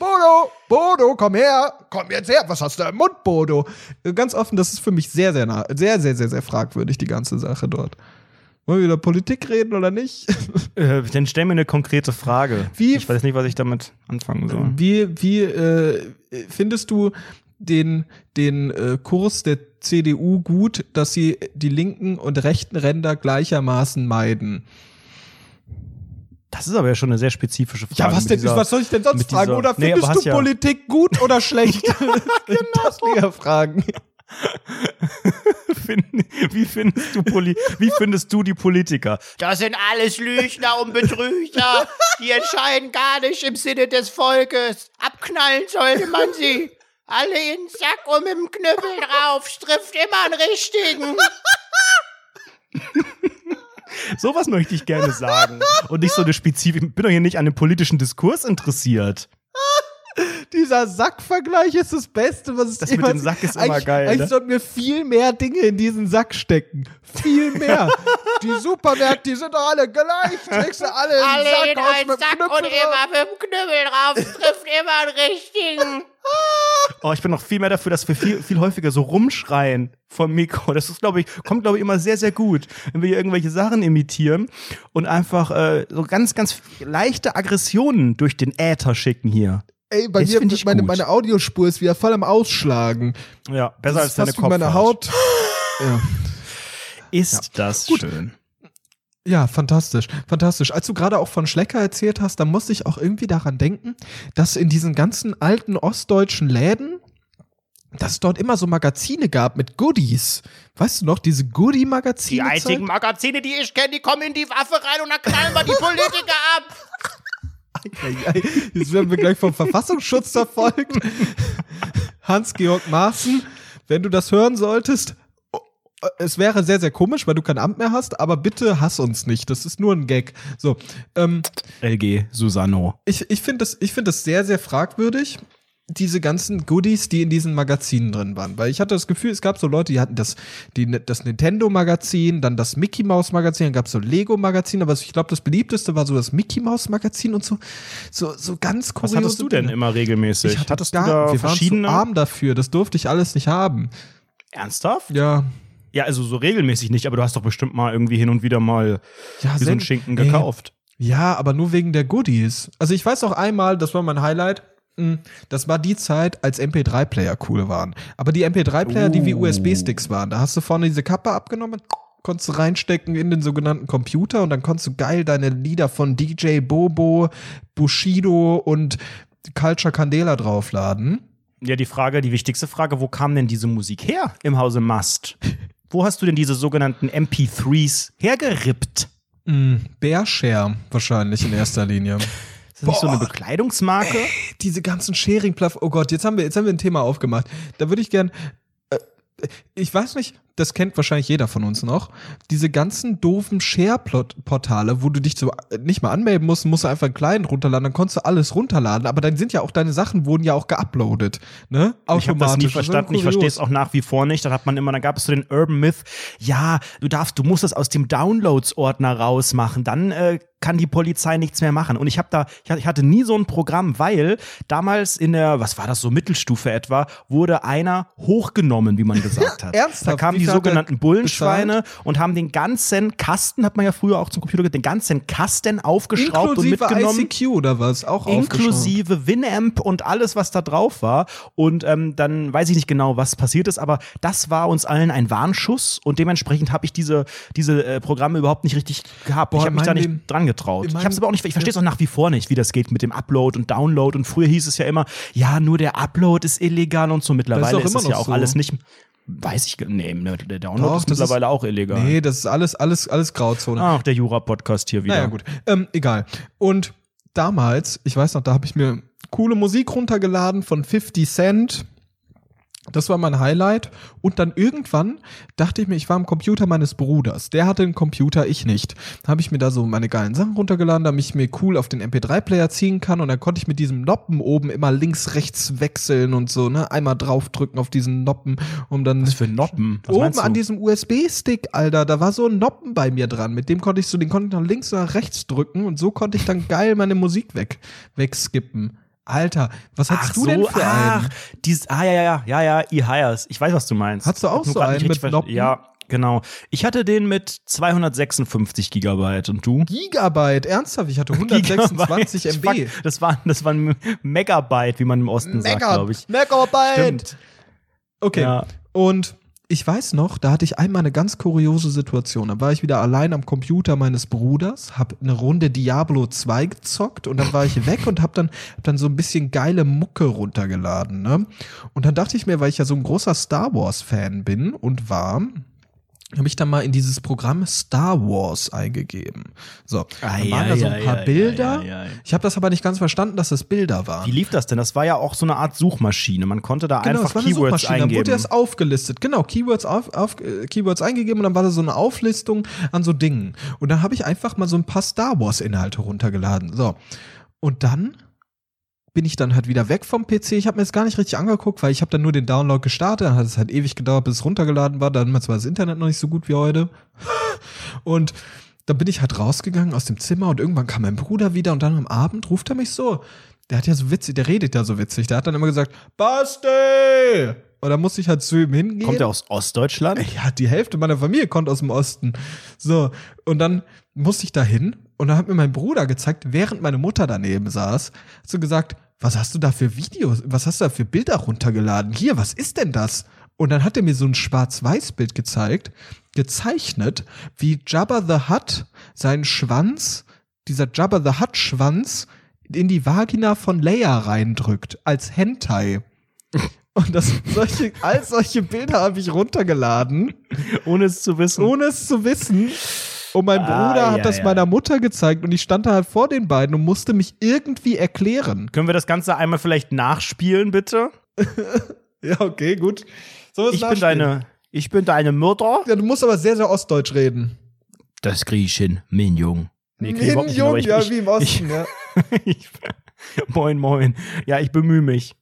Bodo! Bodo, komm her! Komm jetzt her! Was hast du im Mund, Bodo? Äh, Ganz offen, das ist für mich sehr, sehr nah, sehr, sehr, sehr, sehr fragwürdig, die ganze Sache dort. Wollen wir über Politik reden oder nicht? Äh, dann stell mir eine konkrete Frage. Wie- ich weiß nicht, was ich damit anfangen soll. Wie, wie äh, findest du den, den äh, Kurs der CDU gut, dass sie die linken und rechten Ränder gleichermaßen meiden? Das ist aber ja schon eine sehr spezifische Frage. mit dieser- was soll ich denn sonst fragen? dieser- Oder Nee, findest aber du ja- Politik gut oder schlecht? genau. Das ja Fragen. Wie, findest du Poli wie findest du die Politiker? Das sind alles Lügner und Betrüger. Die entscheiden gar nicht im Sinne des Volkes. Abknallen sollte man sie. Alle in den Sack und mit dem Knüppel drauf. Trifft immer einen richtigen. Sowas möchte ich gerne sagen. Und nicht so eine Spezifik. Ich bin doch hier nicht an dem politischen Diskurs interessiert. Dieser Sackvergleich ist das Beste, was es Das mit dem Sack ist immer eigentlich, geil, Eigentlich ne? sollten wir viel mehr Dinge in diesen Sack stecken. Viel mehr. die Supermärkte, die sind doch alle gleich. Trägst du alle in Alle den in Sack aus einen mit Sack Knüppel und immer mit dem Knüppel drauf. Trifft immer einen richtigen. Oh, ich bin noch viel mehr dafür, dass wir viel, viel häufiger so rumschreien vom Mikro. Das ist, glaube ich, kommt, glaube ich, immer sehr, sehr gut, wenn wir hier irgendwelche Sachen imitieren und einfach äh, so ganz, ganz leichte Aggressionen durch den Äther schicken hier. Ey, bei Das mir, meine, gut. meine Audiospur ist wieder voll am Ausschlagen. Ja, besser Das als deine wie meine Kopfhaut. Haut. Ja. Ist das schön. Ja, fantastisch, fantastisch. Als du gerade auch von Schlecker erzählt hast, da musste ich auch irgendwie daran denken, dass in diesen ganzen alten ostdeutschen Läden, dass es dort immer so Magazine gab mit Goodies. Weißt du noch, diese Die Goodie-Magazine? einzigen Magazine, die ich kenne, die kommen in die Waffe rein und dann knallen wir die Politiker ab. Jetzt werden wir gleich vom Verfassungsschutz verfolgt. Hans-Georg Maaßen, wenn du das hören solltest, es wäre sehr, sehr komisch, weil du kein Amt mehr hast, aber bitte hass uns nicht. Das ist nur ein Gag. So, ähm, LG Susano. ich, ich finde das, ich finde das sehr, sehr fragwürdig, diese ganzen Goodies, die in diesen Magazinen drin waren. Weil ich hatte das Gefühl, es gab so Leute, die hatten das, die, das Nintendo-Magazin, dann das Mickey Mouse-Magazin, dann gab es so Lego-Magazin, aber ich glaube, das beliebteste war so das Mickey Mouse-Magazin und so, so, so ganz Was kuriose hattest du denn immer regelmäßig? Ich hatte Hattest gar, du da wir verschiedene? waren zu arm dafür, das durfte ich alles nicht haben. Ernsthaft? Ja. Ja, also so regelmäßig nicht, aber du hast doch bestimmt mal irgendwie hin und wieder mal Ja, so ein send- Schinken gekauft. Ja, aber nur wegen der Goodies. Also ich weiß auch einmal, das war mein Highlight. Das war die Zeit, als MP3-Player cool waren. Aber die MP3-Player, die wie. USB-Sticks waren, da hast du vorne diese Kappe abgenommen, konntest du reinstecken in den sogenannten Computer und dann konntest du geil deine Lieder von DJ Bobo, Bushido und Culture Candela draufladen. Ja, die Frage, die wichtigste Frage, wo kam denn diese Musik her im Hause Must? Wo hast du denn diese sogenannten MP3s hergerippt? Mm, Bearshare wahrscheinlich in erster Linie. Ist das nicht so eine Bekleidungsmarke? diese ganzen Sharing-Plattformen. Oh Gott, jetzt haben wir, jetzt haben wir ein Thema aufgemacht. Da würde ich gern. Äh, ich weiß nicht, das kennt wahrscheinlich jeder von uns noch. Diese ganzen doofen Share-Portale, wo du dich so äh, nicht mal anmelden musst, musst du einfach einen kleinen runterladen, dann konntest du alles runterladen. Aber dann sind ja auch deine Sachen wurden ja auch geuploadet, ne? Ich habe das nie verstanden. Ich verstehe es auch nach wie vor nicht. Dann hat man immer, dann gab es so den Urban Myth. Ja, du darfst, du musst das aus dem Downloads-Ordner rausmachen. Dann äh, kann die Polizei nichts mehr machen. Und ich habe da, ich hatte- nie so ein Programm, weil damals in der, was war das so Mittelstufe etwa, wurde einer hochgenommen, wie man gesagt hat. Ernsthaft? Da kamen die sogenannten Bullenschweine und haben den ganzen Kasten, hat man ja früher auch zum Computer, den ganzen Kasten aufgeschraubt und Inklusive mitgenommen. ICQ oder was? Auch. Inklusive Winamp und alles, was da drauf war. Und ähm, dann weiß ich nicht genau, was passiert ist, aber das war uns allen ein Warnschuss und dementsprechend habe ich diese, diese äh, Programme überhaupt nicht richtig gehabt. Boah, ich habe mich da nicht dran getraut. Ich habe es aber auch nicht, ich verstehe es auch nach wie vor nicht, wie das geht mit dem Upload und Download. Und früher hieß es ja immer, ja, nur der Upload ist illegal und so. Mittlerweile auch ist, immer es ja auch so. alles nicht. Weiß ich, nee, ne, der Download Doch, ist das ist- mittlerweile auch illegal. Nee, das ist alles, alles, alles Grauzone. Ach, der Jura-Podcast hier wieder. Naja, gut. Ähm, egal. Und damals, ich weiß noch, da habe ich mir coole Musik runtergeladen von 50 Cent. Das war mein Highlight. Und dann irgendwann dachte ich mir, ich war am Computer meines Bruders. Der hatte einen Computer, ich nicht. Da habe ich mir da so meine geilen Sachen runtergeladen, damit ich mir cool auf den MP3-Player ziehen kann. Und dann konnte ich mit diesem Noppen oben immer links, rechts wechseln und so, ne? Einmal draufdrücken auf diesen Noppen, um dann. Was für Noppen? Was Oben an diesem USB-Stick, Alter, da war so ein Noppen bei mir dran. Mit dem konnte ich so, den konnte ich nach links oder nach rechts drücken und so konnte ich dann geil meine Musik weg, wegskippen. Alter, was hast Ach du denn für ach, einen? Dieses, ah, ja, ja, ja, ja, ja, E-Hires. Ich weiß, was du meinst. Hast du auch so einen mit Noppen? Ja, genau. Ich hatte den mit 256 Gigabyte und du? Gigabyte, ernsthaft, ich hatte 126 Gigabyte. MB. Fuck, Das war, das war ein Megabyte, wie man im Osten sagt, Mega, glaube ich. Megabyte. Stimmt. Okay. Ja. Und ich weiß noch, da hatte ich einmal eine ganz kuriose Situation. Da war ich wieder allein am Computer meines Bruders, hab eine Runde Diablo 2 gezockt und dann war ich weg und hab dann, hab dann so ein bisschen geile Mucke runtergeladen. Ne? Und dann dachte ich mir, weil ich ja so ein großer Star Wars Fan bin und war, habe ich dann mal in dieses Programm Star Wars eingegeben. So, dann Ei, waren da ei, so ein ei, paar ei, Bilder. Ich habe das aber nicht ganz verstanden, dass das Bilder waren. Wie lief das denn? Das war ja auch so eine Art Suchmaschine. Man konnte da Genau, einfach es war eine Keywords Suchmaschine, dann wurde eingeben. das aufgelistet. Genau, Keywords, auf, auf, äh, Keywords eingegeben und dann war da so eine Auflistung an so Dingen. Und dann habe ich einfach mal so ein paar Star Wars-Inhalte runtergeladen. So. Und dann bin ich dann halt wieder weg vom PC. Ich habe mir das gar nicht richtig angeguckt, weil ich habe dann nur den Download gestartet. Dann hat es halt ewig gedauert, bis es runtergeladen war. Dann war das Internet noch nicht so gut wie heute. Und dann bin ich halt rausgegangen aus dem Zimmer und irgendwann kam mein Bruder wieder und dann am Abend ruft er mich so. Der hat ja so witzig, der redet ja so witzig. Der hat dann immer gesagt, Basti! Und dann musste ich halt zu ihm hingehen. Kommt er aus Ostdeutschland? Ja, die Hälfte meiner Familie kommt aus dem Osten. So, und dann musste ich da hin und dann hat mir mein Bruder gezeigt, während meine Mutter daneben saß, hat so gesagt, was hast du da für Videos, was hast du da für Bilder runtergeladen? Hier, was ist denn das? Und dann hat er mir so ein Schwarz-Weiß-Bild gezeigt, gezeichnet, wie Jabba the Hutt seinen Schwanz, dieser Jabba the Hutt-Schwanz, in die Vagina von Leia reindrückt, als Hentai. Und das, solche, all solche Bilder habe ich runtergeladen, Ohne es zu wissen. ohne es zu wissen. Und mein Bruder Ah, hat ja, das ja. meiner Mutter gezeigt und ich stand da halt vor den beiden und musste mich irgendwie erklären. Können wir das Ganze einmal vielleicht nachspielen, bitte? Ja, okay, gut. So Ich bin deine, ich bin deine Mutter. Ja, du musst aber sehr, sehr ostdeutsch reden. Das krieg ich hin, Minjung. Nee, krieg ich hin, Jung, ich, ja, ich, wie im Osten, ja. ich, moin, moin. Ja, ich bemühe mich.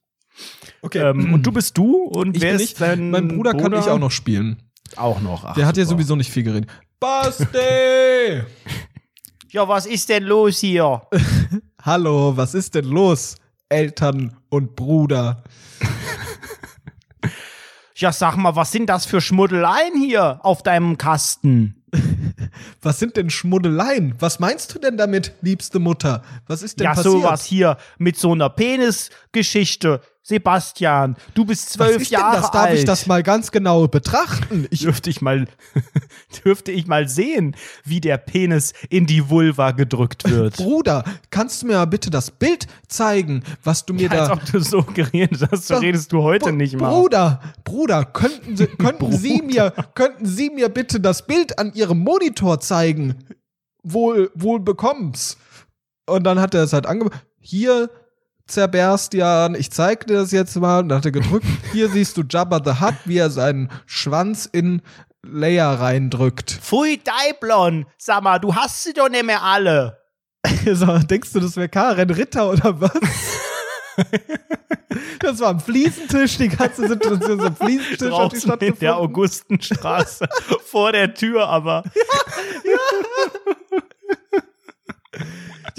Okay. Ähm, und du bist du und ich wer ist nicht, dein mein Bruder, kann ich auch noch spielen. Auch noch. Ach, Der hat ja super. sowieso nicht viel geredet. Basti! Ja, was ist denn los hier? Hallo, was ist denn los? Eltern und Bruder. Ja, sag mal, was sind das für Schmuddeleien hier auf deinem Kasten? Was sind denn Schmuddeleien? Was meinst du denn damit, liebste Mutter? Was ist denn ja, passiert? sowas hier mit so einer Penisgeschichte. Sebastian, du bist zwölf Jahre das? Darf alt. ich das mal ganz genau betrachten? Ich, dürfte ich mal dürfte ich mal sehen, wie der Penis in die Vulva gedrückt wird. Bruder, kannst du mir mal bitte das Bild zeigen, was du mir Als da. ob du so geredet hast, so redest du heute Br- nicht mal. Bruder, Bruder, könnten Sie, könnten Sie mir, könnten Sie mir bitte das Bild an Ihrem Monitor zeigen? Wohl, wohl bekomm's. Und dann hat er es halt angemacht. Hier, Zerberstian, ich zeig dir das jetzt mal. Und dann hat er gedrückt. Hier siehst du Jabba the Hutt, wie er seinen Schwanz in Leia reindrückt. Pfui Deiblon, sag mal, du hast sie doch nicht mehr alle. So, denkst du, das wäre Karen Ritter oder was? das war am Fliesentisch, die ganze Situation ist am Fliesentisch hat die Draußen in der stattgefunden. Augustenstraße vor der Tür, aber Ja,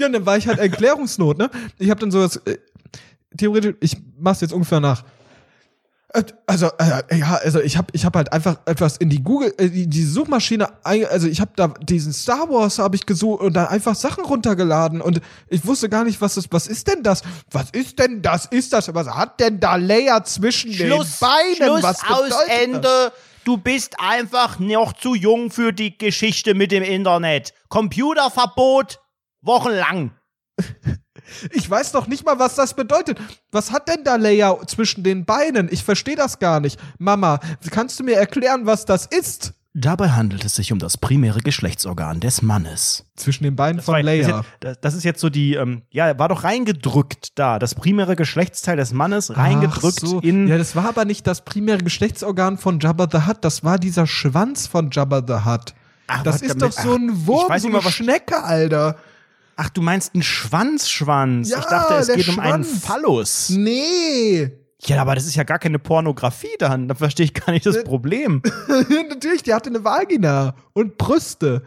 und dann war ich halt Erklärungsnot, ne? Ich habe dann sowas, äh, theoretisch, ich mach's jetzt ungefähr nach. Äh, Also, äh, ja, also ich habe ich hab halt einfach etwas in die Google, äh, die, die Suchmaschine, also ich habe da diesen Star Wars habe ich gesucht und dann einfach Sachen runtergeladen und ich wusste gar nicht, was das, was ist denn das? Was ist denn das? Ist das? Was hat denn da Leia zwischen Schluss, den Beinen? Schluss was aus bedeutet Das? Ende. Du bist einfach noch zu jung für die Geschichte mit dem Internet. Computerverbot wochenlang. Ich weiß doch nicht mal, was das bedeutet. Was hat denn da Leia zwischen den Beinen? Ich verstehe das gar nicht. Mama, kannst du mir erklären, was das ist? Dabei handelt es sich um das primäre Geschlechtsorgan des Mannes. Zwischen den Beinen von Das, war- Leia. das, ist jetzt, das ist jetzt so die, ähm, ja, war doch reingedrückt da. Das primäre Geschlechtsteil des Mannes reingedrückt so. in. Ja, das war aber nicht das primäre Geschlechtsorgan von Jabba the Hutt, das war dieser Schwanz von Jabba the Hutt. Ach, das ist damit- doch so ein Wurm, ich weiß so eine mal, was- Schnecke, Alter. Ach, du meinst einen Schwanzschwanz. Ja, ich dachte, es geht um einen Schwanz. Phallus. Nee. Ja, aber das ist ja gar keine Pornografie dann. Da verstehe ich gar nicht Äh, das Problem. Natürlich, die hatte eine Vagina und Brüste.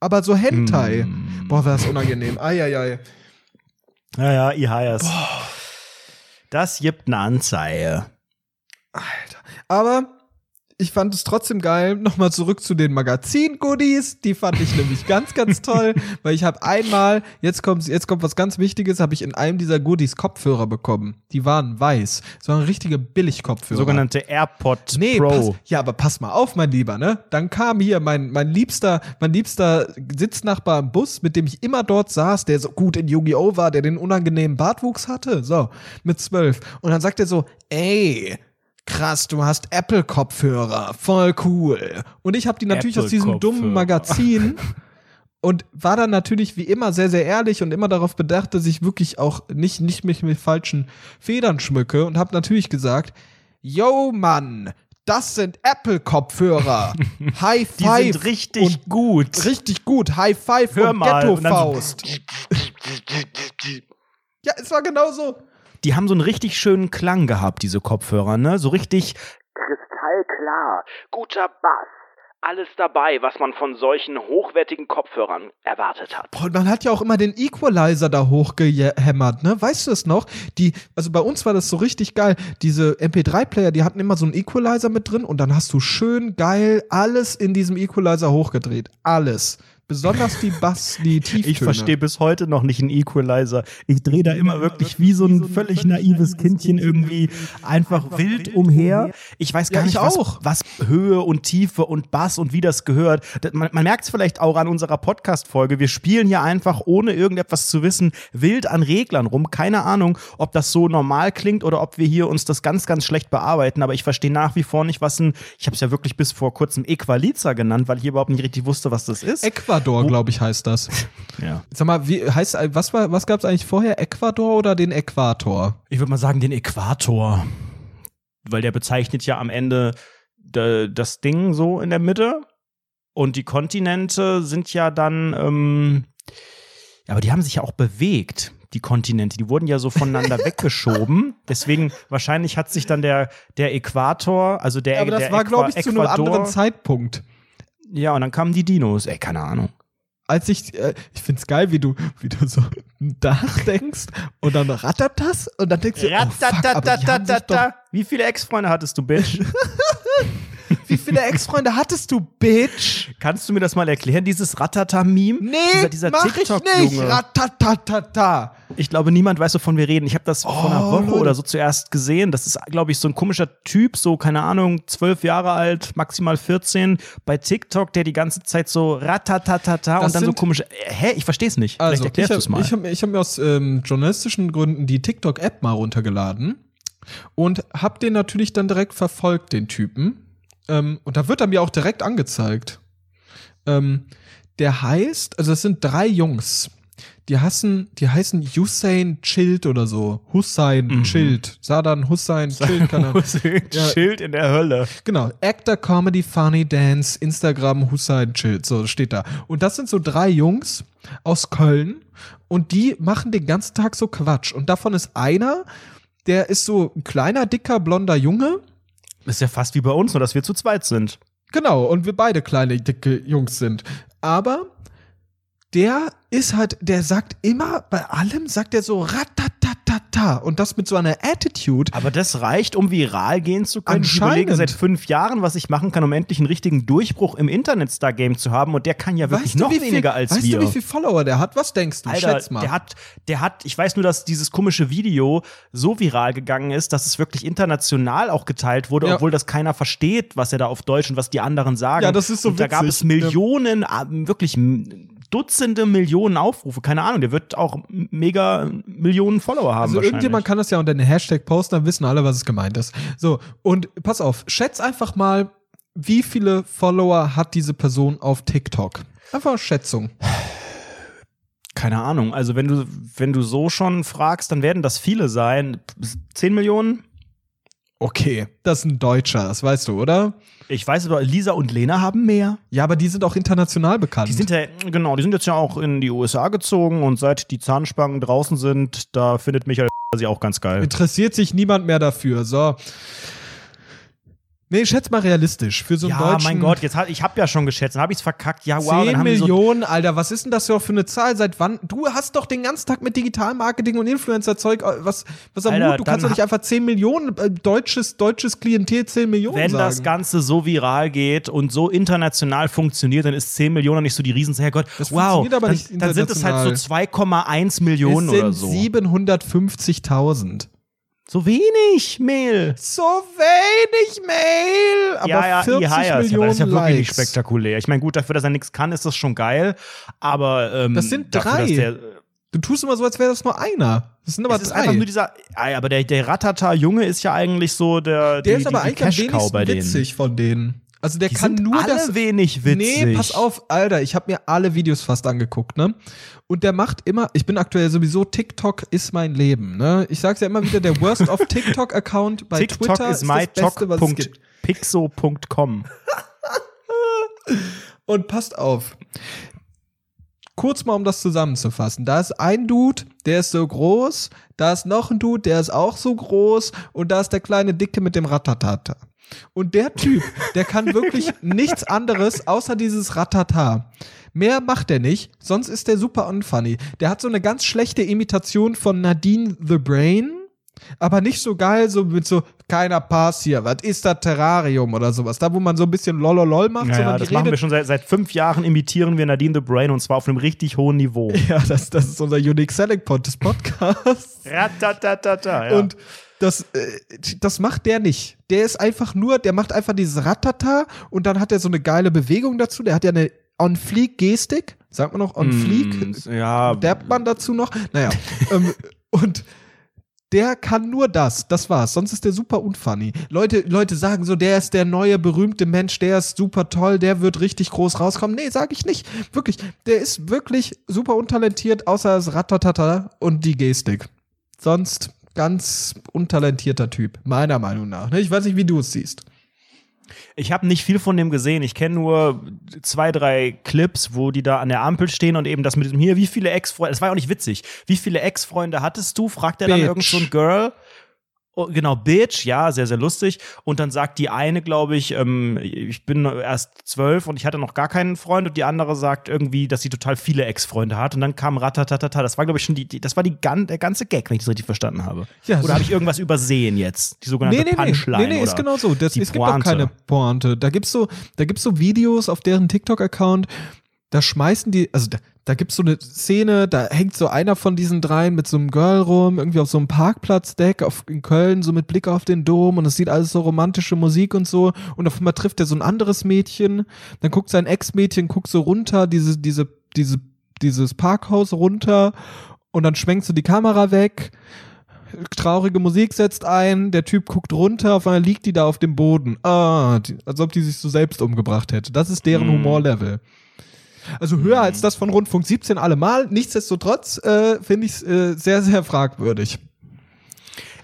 Aber so Hentai. Hm. Boah, war das unangenehm. Eieiei. Ja, ja, IHS. Das gibt eine Anzeige. Aber ich fand es trotzdem geil. Nochmal zurück zu den Magazin-Goodies. Die fand ich nämlich ganz, ganz toll, weil ich habe einmal, jetzt kommt, jetzt kommt was ganz Wichtiges, habe ich in einem dieser Goodies Kopfhörer bekommen. Die waren weiß. Das waren richtige Billig-Kopfhörer. Sogenannte AirPod Nee, Pro. pass, ja, aber pass mal auf, mein Lieber, ne? Dann kam hier mein, mein liebster, mein liebster Sitznachbar im Bus, mit dem ich immer dort saß, der so gut in Yu-Gi-Oh! war, der den unangenehmen Bartwuchs hatte, so, mit zwölf. Und dann sagt er so, ey, krass, du hast Apple-Kopfhörer, voll cool. Und ich habe die natürlich aus diesem dummen. Magazin und war dann natürlich wie immer sehr, sehr ehrlich und immer darauf bedacht, dass ich wirklich auch nicht, nicht mich mit falschen Federn schmücke und habe natürlich gesagt, yo Mann, das sind Apple-Kopfhörer. High Die Five. sind richtig und gut. Richtig gut. High Five Hör und dann so- Ghetto-Faust. ja, es war genauso. Die haben so einen richtig schönen Klang gehabt, diese Kopfhörer, ne? So richtig kristallklar, guter Bass, alles dabei, was man von solchen hochwertigen Kopfhörern erwartet hat. Boah, Und man hat ja auch immer den Equalizer da hochgehämmert, ne? Weißt du es noch? Die, also bei uns war das so richtig geil. Diese MP3-Player, die hatten immer so einen Equalizer mit drin und dann hast du schön geil alles in diesem Equalizer hochgedreht. Alles. Besonders die Bass, die Tieftöne. Ich verstehe bis heute noch nicht einen Equalizer. Ich drehe da immer wirklich wie so ein völlig naives Kindchen irgendwie einfach wild umher. Ich weiß gar Ja, nicht, ich was, auch. was Höhe und Tiefe und Bass und wie das gehört. Man, man merkt es vielleicht auch an unserer Podcast-Folge. Wir spielen hier einfach, ohne irgendetwas zu wissen, wild an Reglern rum. Keine Ahnung, ob das so normal klingt oder ob wir hier uns das ganz, ganz schlecht bearbeiten. Aber ich verstehe nach wie vor nicht, was ein, ich habe es ja wirklich bis vor kurzem Equalizer genannt, weil ich überhaupt nicht richtig wusste, was das ist. Ecuador, glaube ich, heißt das. ja. Sag mal, wie heißt was war was gab es eigentlich vorher? Ecuador oder den Äquator? Ich würde mal sagen, den Äquator. Weil der bezeichnet ja am Ende de, das Ding so in der Mitte. Und die Kontinente sind ja dann, ähm, ja, aber die haben sich ja auch bewegt, die Kontinente. Die wurden ja so voneinander weggeschoben. Deswegen, wahrscheinlich hat sich dann der, der Äquator, also der Aber das der war, glaube ich, zu einem anderen Zeitpunkt. Ja, und dann kamen die Dinos. Ey, keine Ahnung. als ich, äh, ich find's geil, wie du, wie du so nachdenkst und dann rattert das und dann denkst du, oh, fuck, aber die haben sich doch, Wie viele Ex-Freunde hattest du, Bitch? wie viele Ex-Freunde hattest du, Bitch? Kannst du mir das mal erklären, dieses Ratata-Meme? Nee, dieser, dieser mach ich nicht. TikTok-Junge. Ratatatata. Ich glaube, niemand weiß, wovon wir reden. Ich habe das vor einer Oh, Woche Leute. oder so zuerst gesehen. Das ist, glaube ich, so ein komischer Typ, so, keine Ahnung, zwölf Jahre alt, maximal 14, bei TikTok, der die ganze Zeit so ratatatata Das und dann so sind- komisch. Äh, hä? Ich verstehe es nicht. Also, Vielleicht erklärst du ich es mal. habe ich hab, ich hab mir aus ähm, journalistischen Gründen die TikTok-App mal runtergeladen und hab den natürlich dann direkt verfolgt, den Typen. Ähm, und da wird er mir auch direkt angezeigt. Ähm, der heißt, also es sind drei Jungs. Die heißen, die heißen Hussein Chilled oder so. Hussein Mhm. Chilled. Sadan Hussein Chilled, keine Ahnung. Ja. Schild in der Hölle. Genau, Actor, Comedy, Funny, Dance, Instagram, Hussein Chill, so steht da. Und das sind so drei Jungs aus Köln und die machen den ganzen Tag so Quatsch. Und davon ist einer, der ist so ein kleiner, dicker, blonder Junge. Ist ja fast wie bei uns, nur dass wir zu zweit sind. Genau, und wir beide kleine, dicke Jungs sind. Aber der ist halt, der sagt immer, bei allem sagt er so ratatatata und das mit so einer Attitude. Aber das reicht, um viral gehen zu können. Ich überlege seit fünf Jahren, was ich machen kann, um endlich einen richtigen Durchbruch im Internet-Star-Game zu haben. Und der kann ja wirklich noch wie viel, weniger als weißt wir. du, wie viel Follower der hat? Was denkst du? Alter, Schätz mal. der hat, der hat, ich weiß nur, dass dieses komische Video so viral gegangen ist, dass es wirklich international auch geteilt wurde, Ja. obwohl das keiner versteht, was er da auf Deutsch und was die anderen sagen. Ja, das ist so Und da gab witzig. es Millionen, ah, wirklich m- Dutzende Millionen Aufrufe. Keine Ahnung, der wird auch mega Millionen Follower haben. Also irgendjemand kann das ja unter den Hashtag posten, dann wissen alle, was es gemeint ist. So, und pass auf, schätz einfach mal, wie viele Follower hat diese Person auf TikTok? Einfach Schätzung. Keine Ahnung. Also wenn du, wenn du so schon fragst, dann werden das viele sein. Zehn Millionen? Okay, das ist ein Deutscher, das weißt du, oder? Ich weiß aber, Lisa und Lena haben mehr. Ja, aber die sind auch international bekannt. Die sind ja, genau, die sind jetzt ja auch in die USA gezogen und seit die Zahnspangen draußen sind, da findet Michael sie auch ganz geil. Interessiert sich niemand mehr dafür. So. Nee, schätz mal realistisch. Für so einen ja, deutschen. mein Gott, jetzt hat, ich habe ja schon geschätzt, dann habe ich's verkackt. Ja, wow, 10 dann haben die so Millionen, Alter, was ist denn das für eine Zahl? Seit wann? Du hast doch den ganzen Tag mit Digitalmarketing und Influencer-Zeug, äh, was, was am Alter, Mut? Du kannst doch nicht einfach 10 Millionen, äh, deutsches, deutsches Klientel 10 Millionen wenn sagen. das Ganze so viral geht und so international funktioniert, dann ist 10 Millionen nicht so die Riesen. Herrgott, Das wow, funktioniert aber dann, nicht dann sind es halt so 2,1 Millionen es oder so. 750.000. So wenig, Mehl. So wenig Mail, aber ja, ja, 40 ja, ja, Millionen das ist ja wirklich nicht Likes. spektakulär. Ich meine, gut, dafür, dass er nichts kann, ist das schon geil. Aber ähm, Das sind dafür, drei. dass der, Du tust immer so, als wäre das nur einer. Das sind aber es ist drei. einfach nur dieser, ah, aber der, der Ratata-Junge ist ja eigentlich so der, der die, ist aber die, die eigentlich am wenigsten witzig von denen. Also der Die kann nur alle das. wenig witzig. Nee, pass auf, Alter, ich habe mir alle Videos fast angeguckt, ne? Und der macht immer, ich bin aktuell sowieso, TikTok ist mein Leben, ne? Ich sag's ja immer wieder, der Worst of TikTok-Account bei TikTok Twitter ist ist das Beste, was es gibt. mytalk.pixo.com. Und passt auf. Kurz mal, um das zusammenzufassen. Da ist ein Dude, der ist so groß, da ist noch ein Dude, der ist auch so groß und da ist der kleine Dicke mit dem Ratatata. Und der Typ, der kann wirklich nichts anderes außer dieses Ratata. Mehr macht er nicht, sonst ist der super unfunny. Der hat so eine ganz schlechte Imitation von Nadine the Brain, aber nicht so geil, so mit so, keiner Pass hier, was ist das Terrarium oder sowas. Da, wo man so ein bisschen lololol macht, Ja, ja, das machen wir schon seit, seit fünf Jahren, imitieren wir Nadine the Brain und zwar auf einem richtig hohen Niveau. Ja, das, das ist unser Unique Selling Point des Podcasts. Ratatatata, ja. Und das, äh, das macht der nicht. Der ist einfach nur, der macht einfach dieses Ratata und dann hat er so eine geile Bewegung dazu. Der hat ja eine On-Fleek-Gestik. Sagt man noch On-Fleek? Mm, ja, Derbt man dazu noch? Naja. ähm, und der kann nur das. Das war's. Sonst ist der super unfunny. Leute, Leute sagen so, der ist der neue berühmte Mensch, der ist super toll, der wird richtig groß rauskommen. Nee, sag ich nicht. Wirklich. Der ist wirklich super untalentiert, außer das Ratatata und die Gestik. Sonst ganz untalentierter Typ, meiner Meinung nach. ne? Ich weiß nicht, wie du es siehst. Ich habe nicht viel von dem gesehen. Ich kenne nur zwei, drei Clips, wo die da an der Ampel stehen und eben das mit diesem hier, wie viele Ex-Freunde, das war ja auch nicht witzig. Wie viele Ex-Freunde hattest du? Fragt er dann irgend so ein Girl. Oh, genau, Bitch, ja, sehr, sehr lustig. Und dann sagt die eine, glaube ich, ähm, ich bin erst zwölf und ich hatte noch gar keinen Freund und die andere sagt irgendwie, dass sie total viele Ex-Freunde hat. Und dann kam Ratatatata. Das war, glaube ich, schon die, die das war die, gan der ganze Gag, wenn ich das richtig verstanden habe. Ja, Oder so- habe ich irgendwas übersehen jetzt? Die sogenannte Nee, nee, nee. Punchline. Nee, nee, ist oder genau so. Das, es gibt auch Pointe. keine Pointe. Da gibt's so, da gibt's so Videos auf deren TikTok-Account, da schmeißen die, also da, da gibt's so eine Szene, da hängt so einer von diesen dreien mit so einem Girl rum, irgendwie auf so einem Parkplatzdeck auf, in Köln, so mit Blick auf den Dom und es sieht alles so romantische Musik und so und auf einmal trifft er so ein anderes Mädchen, dann guckt sein Ex-Mädchen, guckt so runter, diese, diese, diese, dieses Parkhaus runter und dann schwenkt so die Kamera weg traurige Musik setzt ein, der Typ guckt runter, auf einmal liegt die da auf dem Boden. Ah, die, als ob die sich so selbst umgebracht hätte. Das ist deren Mm. Humorlevel. Also höher als das von Rundfunk 17 allemal. Nichtsdestotrotz äh, finde ich es äh, sehr, sehr fragwürdig.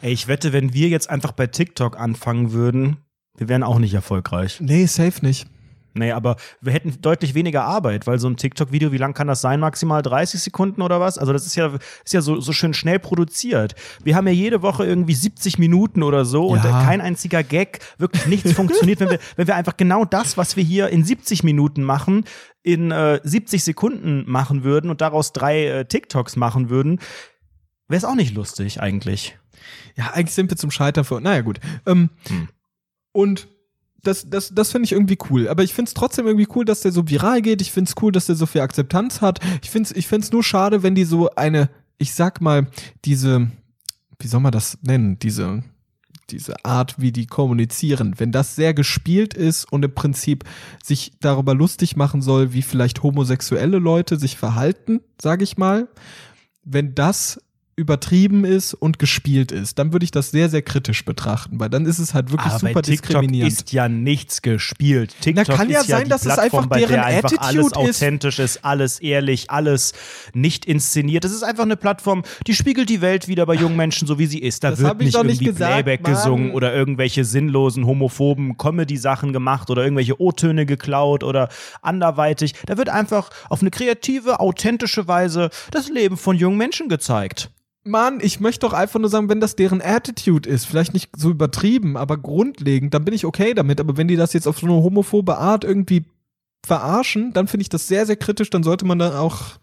Ey, ich wette, wenn wir jetzt einfach bei TikTok anfangen würden, wir wären auch nicht erfolgreich. Nee, safe nicht. Nee, aber wir hätten deutlich weniger Arbeit, weil so ein TikTok-Video, wie lang kann das sein? Maximal 30 Sekunden oder was? Also das ist ja, ist ja so, so schön schnell produziert. Wir haben ja jede Woche irgendwie 70 Minuten oder so und Ja. äh, kein einziger Gag, wirklich nichts funktioniert, wenn wir, wenn wir einfach genau das, was wir hier in 70 Minuten machen, in äh, 70 Sekunden machen würden und daraus drei äh, TikToks machen würden, wäre es auch nicht lustig eigentlich. Ja, eigentlich sind wir zum Scheitern vor. Naja, gut. Ähm, Hm. Und das, das, das finde ich irgendwie cool. Aber ich finde es trotzdem irgendwie cool, dass der so viral geht. Ich finde es cool, dass der so viel Akzeptanz hat. Ich finde es ich find's nur schade, wenn die so eine, ich sag mal, diese, wie soll man das nennen? Diese, diese Art, wie die kommunizieren, wenn das sehr gespielt ist und im Prinzip sich darüber lustig machen soll, wie vielleicht homosexuelle Leute sich verhalten, sage ich mal, wenn das übertrieben ist und gespielt ist, dann würde ich das sehr, sehr kritisch betrachten, weil dann ist es halt wirklich Aber super TikTok diskriminierend. ist ja nichts gespielt. TikTok kann ja ist ja sein, die dass es Plattform, einfach bei der deren einfach alles Attitude ist. authentisch ist, alles ehrlich, alles nicht inszeniert. Es ist einfach eine Plattform, die spiegelt die Welt wieder bei jungen Menschen so wie sie ist. Da Das wird nicht doch nicht irgendwie gesagt, Playback Mann. gesungen oder irgendwelche sinnlosen homophoben Comedy-Sachen gemacht oder irgendwelche O-Töne geklaut oder anderweitig. Da wird einfach auf eine kreative, authentische Weise das Leben von jungen Menschen gezeigt. Mann, ich möchte doch einfach nur sagen, wenn das deren Attitude ist, vielleicht nicht so übertrieben, aber grundlegend, dann bin ich okay damit. Aber wenn die das jetzt auf so eine homophobe Art irgendwie verarschen, dann finde ich das sehr, sehr kritisch. Dann sollte man dann auch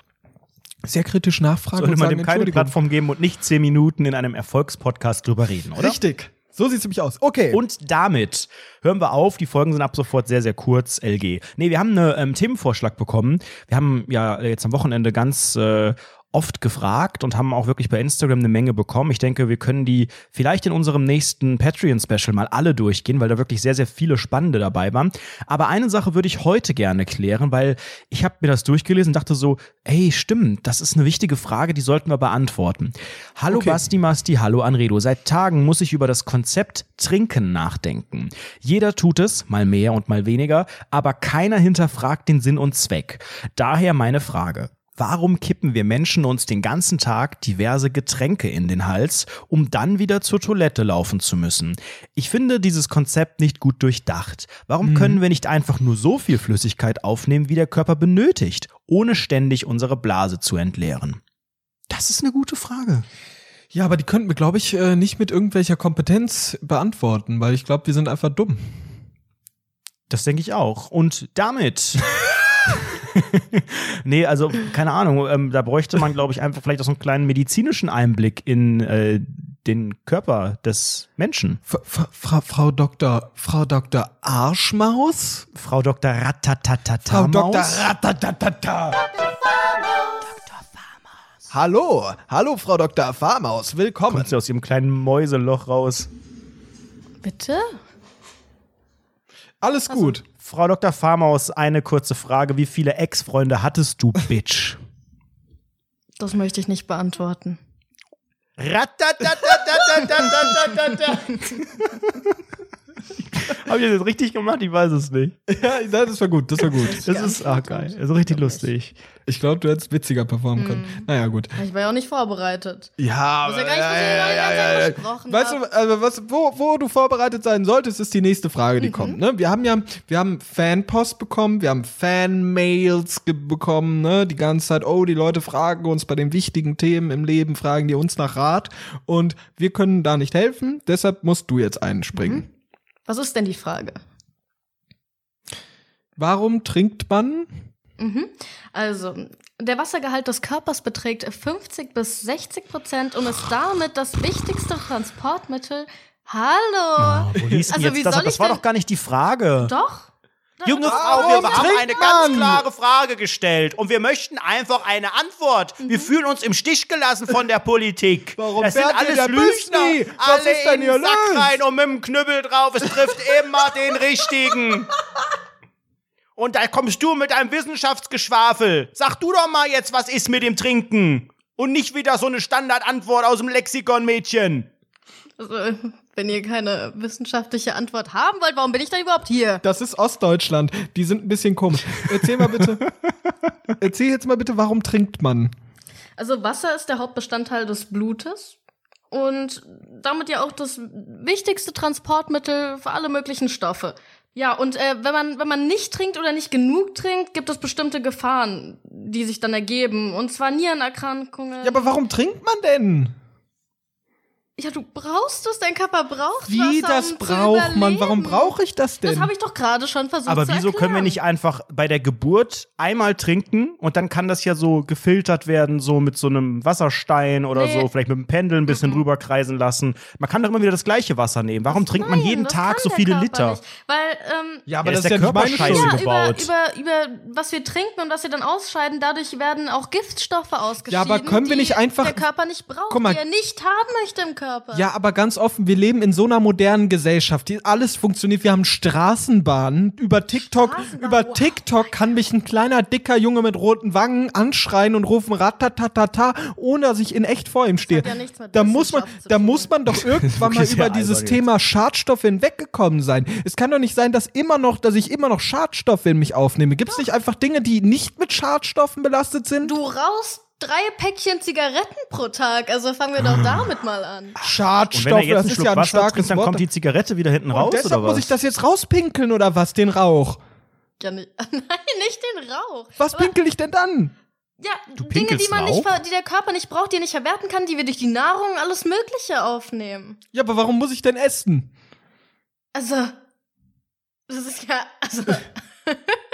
sehr kritisch nachfragen Sollte und man sagen, dem keine. Plattform geben und nicht zehn Minuten in einem Erfolgspodcast drüber reden, oder? Richtig. So sieht's nämlich aus. Okay. Und damit hören wir auf. Die Folgen sind ab sofort sehr, sehr kurz, LG. Nee, wir haben einen ähm, Themenvorschlag bekommen. Wir haben ja jetzt am Wochenende ganz äh, oft gefragt und haben auch wirklich bei Instagram eine Menge bekommen. Ich denke, wir können die vielleicht in unserem nächsten Patreon-Special mal alle durchgehen, weil da wirklich sehr, sehr viele spannende dabei waren. Aber eine Sache würde ich heute gerne klären, weil ich habe mir das durchgelesen und dachte so, ey, stimmt, das ist eine wichtige Frage, die sollten wir beantworten. Hallo Okay. Basti Masti, hallo Anredo. Seit Tagen muss ich über das Konzept Trinken nachdenken. Jeder tut es, mal mehr und mal weniger, aber keiner hinterfragt den Sinn und Zweck. Daher meine Frage. Warum kippen wir Menschen uns den ganzen Tag diverse Getränke in den Hals, um dann wieder zur Toilette laufen zu müssen? Ich finde dieses Konzept nicht gut durchdacht. Warum können wir nicht einfach nur so viel Flüssigkeit aufnehmen, wie der Körper benötigt, ohne ständig unsere Blase zu entleeren? Das ist eine gute Frage. Ja, aber die könnten wir, glaube ich, äh, nicht mit irgendwelcher Kompetenz beantworten, weil ich glaube, wir sind einfach dumm. Das denke ich auch. Und damit. nee, also keine Ahnung. Ähm, da bräuchte man, glaube ich, einfach vielleicht auch so einen kleinen medizinischen Einblick in äh, den Körper des Menschen. F F Frau, Frau Dr. Frau Dr. Arschmaus? Frau Dr. Ratatatata. Frau Dr. Ratatatata. Hallo, hallo Frau Dr. Farmaus, willkommen. Kommt sie aus ihrem kleinen Mäuseloch raus. Bitte? Alles gut. Frau Dr. Farmaus, eine kurze Frage. Wie viele Ex-Freunde hattest du, Bitch? Das möchte ich nicht beantworten. Hab ich das richtig gemacht? Ich weiß es nicht. Ja, das war gut, das war gut. Das ist ach, geil. Also richtig lustig. Ich glaube, du hättest witziger performen können. Mhm. Naja, gut. Ich war ja auch nicht vorbereitet. Ja, ja, ja, ja, Weißt du, also was, wo, wo du vorbereitet sein solltest, ist die nächste Frage, die mhm. kommt. Ne? Wir haben ja, wir haben Fanpost bekommen, wir haben Fanmails bekommen, ne? Die ganze Zeit, oh, die Leute fragen uns bei den wichtigen Themen im Leben, fragen die uns nach Rat und wir können da nicht helfen, deshalb musst du jetzt einspringen. Mhm. Was ist denn die Frage? Warum trinkt man? Also, der Wassergehalt des Körpers beträgt 50 bis 60 Prozent und ist damit das wichtigste Transportmittel. Hallo! Wo liest Also, wie jetzt das? soll Das war denn- doch gar nicht die Frage. Doch? Junge. Frau, wir haben eine ganz klare Frage gestellt und wir möchten einfach eine Antwort. Wir fühlen uns im Stich gelassen von der Politik. Warum das sind alles Lügner. Was Alle ist denn in hier den Sack los? rein und mit dem Knüppel drauf. Es trifft immer den Richtigen. Und da kommst du mit deinem Wissenschaftsgeschwafel. Sag du doch mal jetzt, was ist mit dem Trinken? Und nicht wieder so eine Standardantwort aus dem Lexikon, Mädchen. Also, wenn ihr keine wissenschaftliche Antwort haben wollt, warum bin ich dann überhaupt hier? Das ist Ostdeutschland. Die sind ein bisschen komisch. Erzähl mal bitte. Erzähl jetzt mal bitte, warum trinkt man? Also Wasser ist der Hauptbestandteil des Blutes und damit ja auch das wichtigste Transportmittel für alle möglichen Stoffe. Ja, und äh, wenn man wenn man nicht trinkt oder nicht genug trinkt, gibt es bestimmte Gefahren, die sich dann ergeben. Und zwar Nierenerkrankungen. Ja, aber warum trinkt man denn? Ja, du brauchst es, dein Körper braucht Wie Wasser, das um braucht man? Warum brauche ich das denn? Das habe ich doch gerade schon versucht Aber zu wieso können wir erklären. nicht einfach bei der Geburt einmal trinken und dann kann das ja so gefiltert werden, so mit so einem Wasserstein oder Nee. so, vielleicht mit einem Pendel ein bisschen rüberkreisen lassen. Man kann doch immer wieder das gleiche Wasser nehmen. Warum trinkt man Nein, jeden das Tag so der viele Körper Liter? Nicht, weil ähm, ja, Ja, ist der Körper scheiße Ja, gebaut. über, über, über was wir trinken und was wir dann ausscheiden, dadurch werden auch Giftstoffe ausgeschieden, aber können wir die nicht einfach- der Körper nicht braucht, mal. die er nicht haben möchte im Körper. Ja, aber ganz offen, wir leben in so einer modernen Gesellschaft. Die, alles funktioniert. Wir haben Straßenbahnen. Über TikTok, Straßenbahn, über wow. TikTok kann mich ein kleiner, dicker Junge mit roten Wangen anschreien und rufen ratatatata, ohne dass ich in echt vor ihm stehe. ja nichts mit da muss man, da tun. muss man doch irgendwann mal über dieses. Thema Schadstoffe hinweggekommen sein. Es kann doch nicht sein, dass immer noch, dass ich immer noch Schadstoffe in mich aufnehme. Gibt es nicht einfach Dinge, die nicht mit Schadstoffen belastet sind? Du rauchst drei Päckchen Zigaretten pro Tag, also fangen wir Ah. doch damit mal an. Schadstoffe, er jetzt das ist Schluck ja ein Wasser starkes trinkt, dann Wort. kommt die Zigarette wieder hinten Und raus deshalb oder was? muss ich das jetzt rauspinkeln oder was, den Rauch? Ja, nicht, nein, nicht den Rauch. Was Aber- pinkel ich denn dann? Ja, Dinge, pinkelst die man nicht, Rauch? ver- die der Körper nicht braucht, die er nicht verwerten kann, die wir durch die Nahrung alles Mögliche aufnehmen. Ja, aber warum muss ich denn essen? Also, das ist ja, also.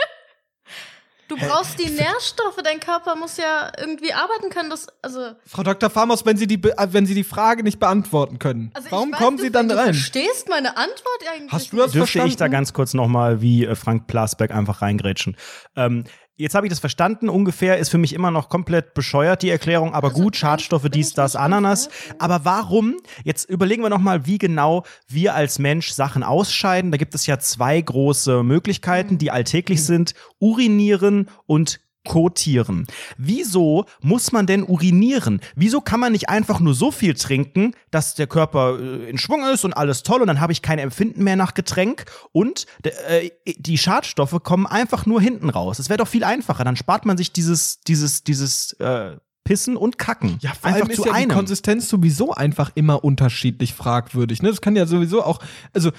Du brauchst die Nährstoffe, dein Körper muss ja irgendwie arbeiten können. Das, also, Frau Dr. Farmers, wenn Sie die, äh, wenn Sie die Frage nicht beantworten können, also warum weiß, kommen du, Sie dann du rein? verstehst meine Antwort eigentlich Hast du das. Dürfte ich da verstanden? ganz kurz nochmal wie äh, Frank Plasberg einfach reingrätschen? Ähm, Jetzt habe ich das verstanden. Ungefähr ist für mich immer noch komplett bescheuert die Erklärung, aber Also, gut, Schadstoffe, dies, das, Ananas. Aber warum? Jetzt überlegen wir nochmal, wie genau wir als Mensch Sachen ausscheiden. Da gibt es ja zwei große Möglichkeiten, die alltäglich sind. Urinieren und Kotieren. Wieso muss man denn urinieren? Wieso kann man nicht einfach nur so viel trinken, dass der Körper äh, in Schwung ist und alles toll und dann habe ich kein Empfinden mehr nach Getränk und äh, die Schadstoffe kommen einfach nur hinten raus. Es wäre doch viel einfacher. Dann spart man sich dieses, dieses, dieses äh, Pissen und Kacken. Ja, vor einfach allem ist zu ja einem. die Konsistenz sowieso einfach immer unterschiedlich fragwürdig. Ne? Das kann ja sowieso auch, also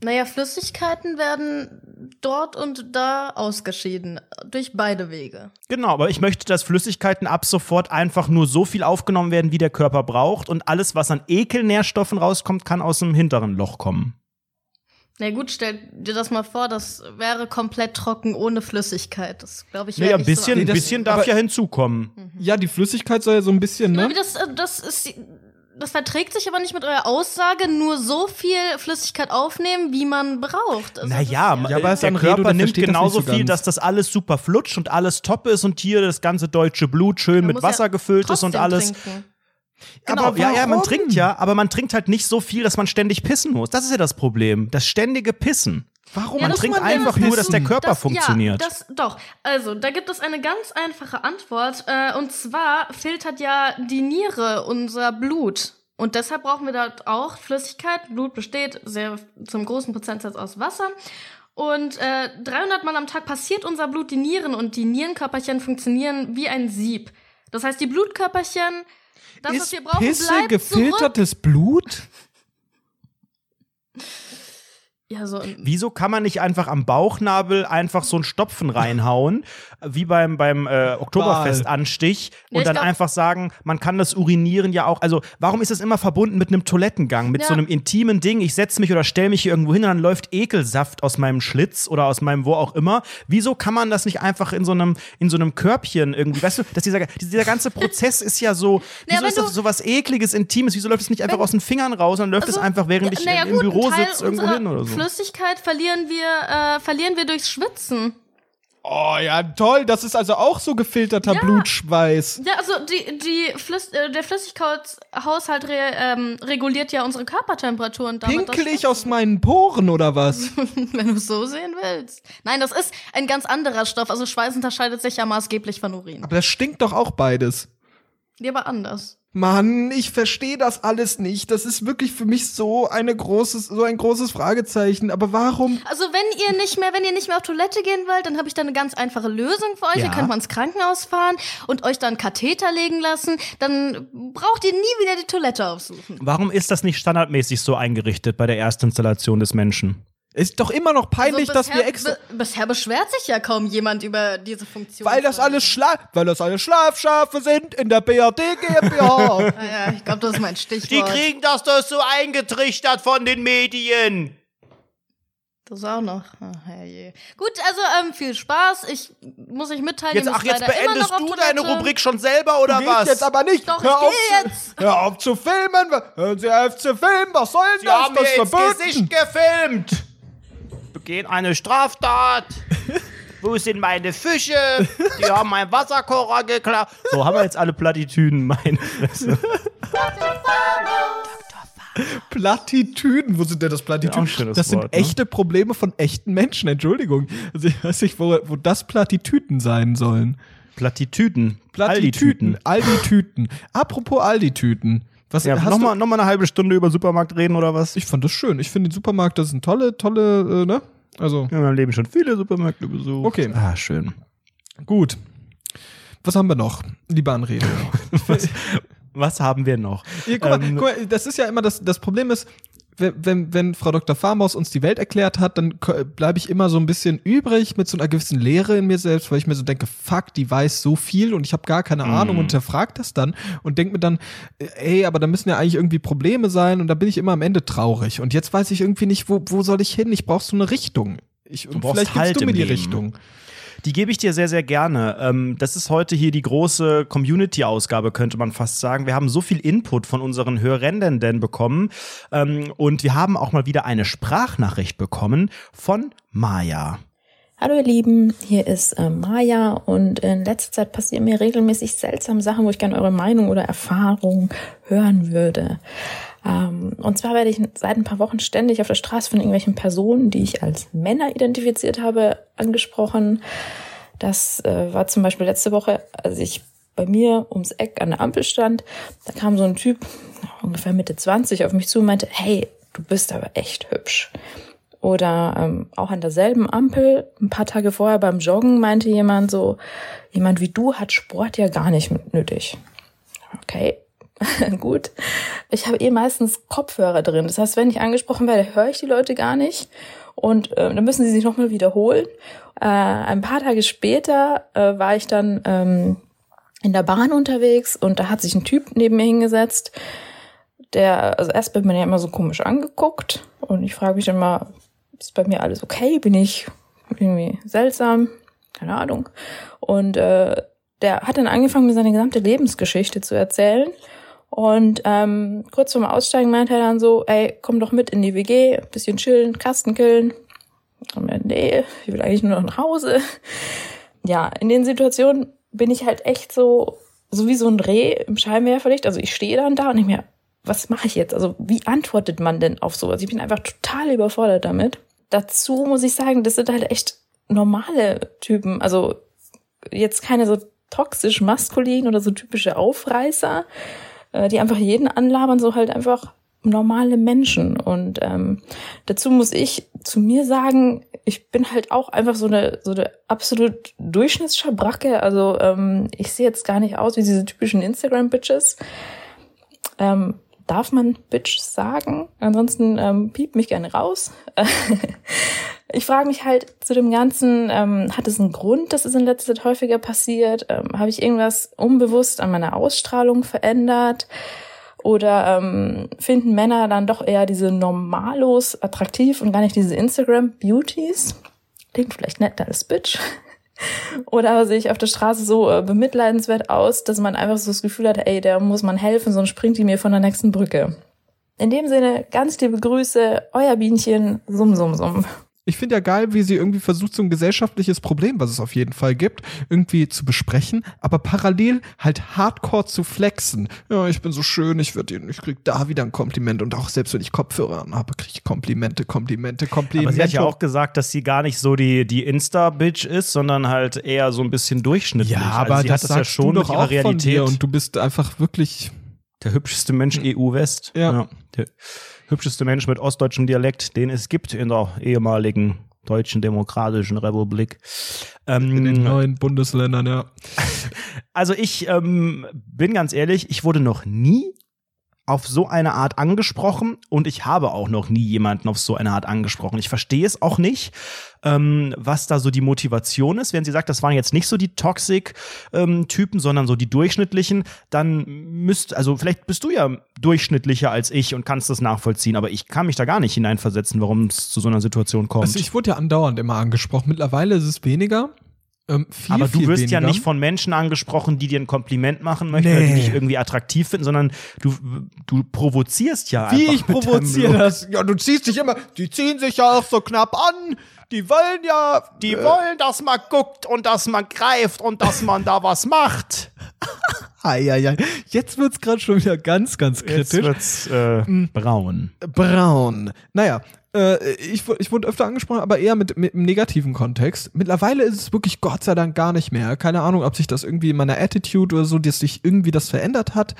Naja, Flüssigkeiten werden dort und da ausgeschieden. Durch beide Wege. Genau, aber ich möchte, dass Flüssigkeiten ab sofort einfach nur so viel aufgenommen werden, wie der Körper braucht und alles, was an Ekelnährstoffen rauskommt, kann aus dem hinteren Loch kommen. Na gut, stell dir das mal vor, das wäre komplett trocken ohne Flüssigkeit. Das glaube ich Naja, ein nicht bisschen, so ein das- bisschen darf ja hinzukommen. ja, die Flüssigkeit soll ja so ein bisschen, ne? aber das, äh, das ist. Das verträgt sich aber nicht mit eurer Aussage, nur so viel Flüssigkeit aufnehmen, wie man braucht. Also das Naja, Ja, aber ist der ein Redo, Körper der nimmt das genauso so viel, dass das alles super flutscht und alles top ist und hier das ganze deutsche Blut schön Man mit Wasser ja gefüllt ist und alles. trinken. Genau, Aber ja, ja, man trinkt ja, aber man trinkt halt nicht so viel, dass man ständig pissen muss. Das ist ja das Problem. Das ständige Pissen. Warum Ja, Man trinkt man einfach nur, dass der? Körper Das- funktioniert. Ja, das, doch. Also, da gibt es eine ganz einfache Antwort. Äh, und zwar filtert ja die Niere unser Blut. Und deshalb brauchen wir dort auch Flüssigkeit. Blut besteht sehr zum großen Prozentsatz aus Wasser. Und äh, 300 Mal am Tag passiert unser Blut die Nieren und die Nierenkörperchen funktionieren wie ein Sieb. Das heißt, die Blutkörperchen, das, was ist wir brauchen, Pisse bleibt zurück. gefiltertes Blut? Ja, so Wieso kann man nicht einfach am Bauchnabel einfach so einen Stopfen reinhauen, wie beim, beim äh, Oktoberfestanstich und Ja, ich dann glaub- einfach sagen, man kann das Urinieren ja auch, also warum ist das immer verbunden mit einem Toilettengang, mit Ja. so einem intimen Ding, ich setze mich oder stelle mich hier irgendwo hin und dann läuft Ekelsaft aus meinem Schlitz oder aus meinem wo auch immer. Wieso kann man das nicht einfach in so einem, in so einem Körbchen irgendwie, weißt du, dass dieser, dieser ganze Prozess ist ja so, wieso wenn ist das so was Ekliges, Intimes, wieso läuft es nicht einfach aus den Fingern raus und dann läuft es Also, einfach, während ja, ich im gut, Büro sitze, irgendwo hin oder so. Flüssigkeit verlieren wir, äh, verlieren wir durchs Schwitzen. Oh ja, toll. Das ist also auch so gefilterter Blutschweiß. Ja, also die, die Flüss, äh, der Flüssigkeitshaushalt re, ähm, reguliert ja unsere Körpertemperatur und damit Pinkel ich aus meinen Poren oder was? Wenn du es so sehen willst. Nein, das ist ein ganz anderer Stoff. Also Schweiß unterscheidet sich ja maßgeblich von Urin. Aber das stinkt doch auch beides. Die aber anders. Mann, ich verstehe das alles nicht. Das ist wirklich für mich so eine großes, so ein großes Fragezeichen. Aber warum? Also wenn ihr nicht mehr, wenn ihr nicht mehr auf Toilette gehen wollt, dann habe ich da eine ganz einfache Lösung für euch. Ja. Ihr könnt mal ins Krankenhaus fahren und euch dann Katheter legen lassen. Dann braucht ihr nie wieder die Toilette aufsuchen. Warum ist das nicht standardmäßig so eingerichtet bei der Erstinstallation des Menschen? Ist doch immer noch peinlich, Also dass wir bisher- extra. bi- bisher beschwert sich ja kaum jemand über diese Funktion. Weil das alles Schla weil das alles Schlafschafe sind in der BRD GmbH. Ja, ich glaube, das ist mein Stichwort. Die kriegen das doch so eingetrichtert von den Medien. Das auch noch. Ach, herrje. Gut, also ähm, viel Spaß. Ich muss euch mitteilen, Jetzt, ach, jetzt beendest du deine. Rubrik schon selber oder Du was? jetzt aber nicht. Doch, hör ich auf gehe zu, jetzt. Hör auf zu filmen. Hören Sie auf zu filmen. Was soll denn Sie das? haben das mir ist ins verboten. Gesicht gefilmt. Begehen eine Straftat. Wo sind meine Fische? Die haben meinen Wasserkocher geklaut. So, haben wir jetzt alle Plattitüden, meine Fresse. Plattitüden. Wo sind denn das Ja, Plattitüden? ein schönes das sind Wort, ne? echte Probleme von echten Menschen. Entschuldigung. Also ich weiß nicht, wo, wo das Plattitüten sein sollen. Plattitüden. Plattitüten. Aldi-Tüten. Apropos Aldi-Tüten. Was Ja, hast nochmal du? noch mal eine halbe Stunde über Supermarkt reden oder was? Ich fand das schön. Ich finde den Supermarkt, das sind tolle, tolle, äh, ne? Also, Ich habe in meinem Leben schon viele Supermärkte besucht. Okay. Ah, schön. gut. Was haben wir noch, liebe Anrede? Was, was haben wir noch? Ja, guck, mal, Ähm, guck mal, das ist ja immer das, das Problem ist, wenn, wenn, wenn Frau Dr. Farmaus uns die Welt erklärt hat, dann bleibe ich immer so ein bisschen übrig mit so einer gewissen Leere in mir selbst, weil ich mir so denke, fuck, die weiß so viel und ich habe gar keine Ahnung und hinterfragt das dann und denke mir dann, ey, aber da müssen ja eigentlich irgendwie Probleme sein und da bin ich immer am Ende traurig und jetzt weiß ich irgendwie nicht, wo, wo soll ich hin? Ich brauche so eine Richtung. Ich, und brauchst vielleicht gibst Halt du mir im die Leben. Richtung. Die gebe ich dir sehr, sehr gerne. Ähm, das ist heute hier die große Community-Ausgabe, könnte man fast sagen. Wir haben so viel Input von unseren Hörenden bekommen. Ähm, und wir haben auch mal wieder eine Sprachnachricht bekommen von Maya. Hallo ihr Lieben, hier ist äh, Maja und in letzter Zeit passieren mir regelmäßig seltsame Sachen, wo ich gerne eure Meinung oder Erfahrung hören würde. Ähm, und zwar werde ich seit ein paar Wochen ständig auf der Straße von irgendwelchen Personen, die ich als Männer identifiziert habe, angesprochen. Das äh, war zum Beispiel letzte Woche, als ich bei mir ums Eck an der Ampel stand. Da kam so ein Typ, ungefähr Mitte 20, auf mich zu und meinte, hey, du bist aber echt hübsch. Oder ähm, auch an derselben Ampel, ein paar Tage vorher beim Joggen, meinte jemand so, jemand wie du hat Sport ja gar nicht nötig. Okay, gut. Ich habe eh meistens Kopfhörer drin. Das heißt, wenn ich angesprochen werde, höre ich die Leute gar nicht. Und äh, dann müssen sie sich nochmal wiederholen. Äh, ein paar Tage später äh, war ich dann ähm, in der Bahn unterwegs und da hat sich ein Typ neben mir hingesetzt. Der, also erst wird man ja immer so komisch angeguckt und ich frage mich mal, ist bei mir alles okay? Bin ich irgendwie seltsam? Keine Ahnung. Und äh, der hat dann angefangen, mir seine gesamte Lebensgeschichte zu erzählen. Und ähm, kurz vorm Aussteigen meinte er dann so, ey, komm doch mit in die WG, bisschen chillen, Kasten killen. Und mir, nee, ich will eigentlich nur noch nach Hause. Ja, in den Situationen bin ich halt echt so, so wie so ein Reh im Scheinwerferlicht. Also ich stehe dann da und ich mir, was mache ich jetzt? Also wie antwortet man denn auf sowas? Ich bin einfach total überfordert damit dazu muss ich sagen, das sind halt echt normale Typen. Also jetzt keine so toxisch maskulin oder so typische Aufreißer, äh, die einfach jeden anlabern, so halt einfach normale Menschen. Und ähm, dazu muss ich zu mir sagen, ich bin halt auch einfach so eine so eine absolut Durchschnittsschabracke. Also ähm, ich sehe jetzt gar nicht aus wie diese typischen Instagram-Bitches. Ähm, darf man Bitch sagen? Ansonsten ähm, piep mich gerne raus. ich frage mich halt zu dem Ganzen, ähm, hat es einen Grund, dass es in letzter Zeit häufiger passiert? Ähm, Habe ich irgendwas unbewusst an meiner Ausstrahlung verändert? Oder ähm, finden Männer dann doch eher diese Normalos attraktiv und gar nicht diese Instagram-Beauties? Klingt vielleicht netter als Bitch. Oder sehe ich auf der Straße so äh, bemitleidenswert aus, dass man einfach so das Gefühl hat, ey, der muss man helfen, sonst springt die mir von der nächsten Brücke. In dem Sinne, ganz liebe Grüße, euer Bienchen, summ, summ, summ. Ich finde ja geil, wie sie irgendwie versucht, so ein gesellschaftliches Problem, was es auf jeden Fall gibt, irgendwie zu besprechen, aber parallel halt hardcore zu flexen. Ja, ich bin so schön, ich würde ich krieg da wieder ein Kompliment und auch selbst wenn ich Kopfhörer habe, kriege ich Komplimente, Komplimente, Komplimente. Aber sie hat ja auch gesagt, dass sie gar nicht so die, die Insta-Bitch ist, sondern halt eher so ein bisschen durchschnittlich. Ja, aber also sie das, hat das ja schon du doch auch Realität. von dir und du bist einfach wirklich der hübscheste Mensch EU-West. Ja. Der hübscheste Mensch mit ostdeutschem Dialekt, den es gibt in der ehemaligen Deutschen Demokratischen Republik. in den Ähm, neuen Bundesländern, ja. also ich ähm, bin ganz ehrlich, ich wurde noch nie auf so eine Art angesprochen und ich habe auch noch nie jemanden auf so eine Art angesprochen. Ich verstehe es auch nicht, ähm, was da so die Motivation ist. Wenn sie sagt, das waren jetzt nicht so die Toxic-Typen, sondern so die durchschnittlichen, dann müsst, also vielleicht bist du ja durchschnittlicher als ich und kannst das nachvollziehen, aber ich kann mich da gar nicht hineinversetzen, warum es zu so einer Situation kommt. Also ich wurde ja andauernd immer angesprochen. Mittlerweile ist es weniger. Ähm, viel, aber du wirst ja weniger. nicht von Menschen angesprochen, die dir ein Kompliment machen möchten oder Nee. die dich irgendwie attraktiv finden, sondern du, du provozierst ja Wie einfach ich mit deinem provoziere das? Ja, du ziehst dich immer, die ziehen sich ja auch so knapp an. Die wollen ja. Die wollen, dass man guckt und dass man greift und dass man da was macht. Eieiei. Jetzt wird's gerade schon wieder ganz, ganz Jetzt kritisch. wird's äh, braun. Braun. Naja, äh, ich, ich wurde öfter angesprochen, aber eher mit, mit einem negativen Kontext. Mittlerweile ist es wirklich Gott sei Dank gar nicht mehr. Keine Ahnung, ob sich das irgendwie in meiner Attitude oder so, dass sich irgendwie das verändert hat,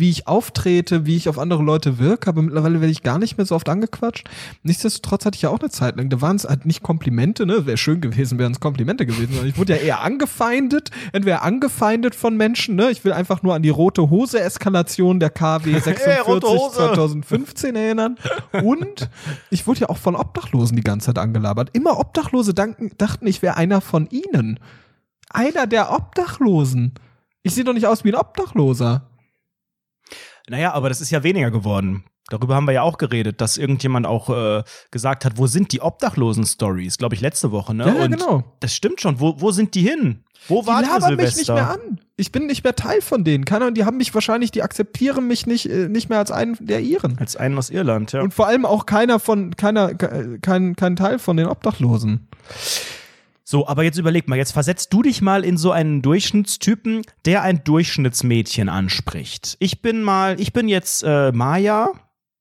wie ich auftrete, wie ich auf andere Leute wirke, aber mittlerweile werde ich gar nicht mehr so oft angequatscht. Nichtsdestotrotz hatte ich ja auch eine Zeit lang, da waren es halt nicht Komplimente, ne? Wäre schön gewesen, wären es Komplimente gewesen, sondern ich wurde ja eher angefeindet, entweder angefeindet von Menschen, ne? Ich will einfach nur an die rote Hose-Eskalation der KW 46 rote Hose. 2015 erinnern. Und ich wurde ja auch von Obdachlosen die ganze Zeit angelabert. Immer Obdachlose danken, dachten, ich wäre einer von ihnen. Einer der Obdachlosen. Ich sehe doch nicht aus wie ein Obdachloser. Naja, aber das ist ja weniger geworden. Darüber haben wir ja auch geredet, dass irgendjemand auch äh, gesagt hat, wo sind die Obdachlosen-Stories? Glaube ich, letzte Woche, ne? Ja, ja, genau. Das stimmt schon. Wo, wo sind die hin? Wo Die wart ihr labern mich nicht mehr an. Ich bin nicht mehr Teil von denen. Keine Ahnung, die haben mich wahrscheinlich, die akzeptieren mich nicht, äh, nicht mehr als einen der ihren. Als einen aus Irland, ja. Und vor allem auch keiner von, keiner, ke- kein, kein Teil von den Obdachlosen. So, aber jetzt überleg mal, jetzt versetzt du dich mal in so einen Durchschnittstypen, der ein Durchschnittsmädchen anspricht. Ich bin mal, ich bin jetzt äh, Maya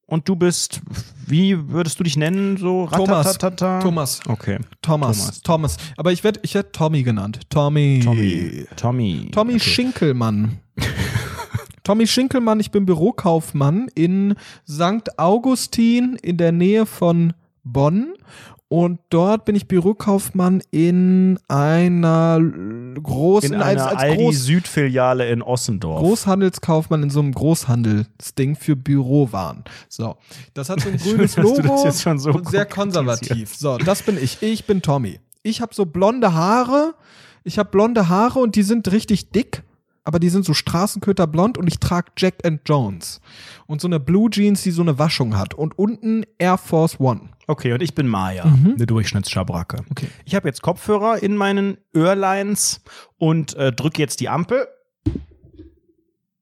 und du bist, wie würdest du dich nennen? So Thomas. Thomas. Okay. Thomas. Thomas. Thomas. Aber ich werde ich werd Tommy genannt. Tommy. Tommy. Tommy. Tommy okay. Schinkelmann. Tommy Schinkelmann, ich bin Bürokaufmann in St. Augustin in der Nähe von Bonn. Und dort bin ich Bürokaufmann in einer großen, in als, einer als Aldi Groß, Südfiliale in Ossendorf. Großhandelskaufmann in so einem Großhandelsding für Bürowaren. So, das hat so ein Schön, grünes das Logo jetzt schon so und sehr konservativ. So, das bin ich. Ich bin Tommy. Ich habe so blonde Haare. Ich habe blonde Haare und die sind richtig dick, aber die sind so Straßenköterblond und ich trage Jack and Jones und so eine Blue Jeans, die so eine Waschung hat und unten Air Force One. Okay, und ich bin Maya, eine Durchschnittsschabracke. Mhm. Okay. Ich habe jetzt Kopfhörer in meinen Öhrlines und äh, drücke jetzt die Ampel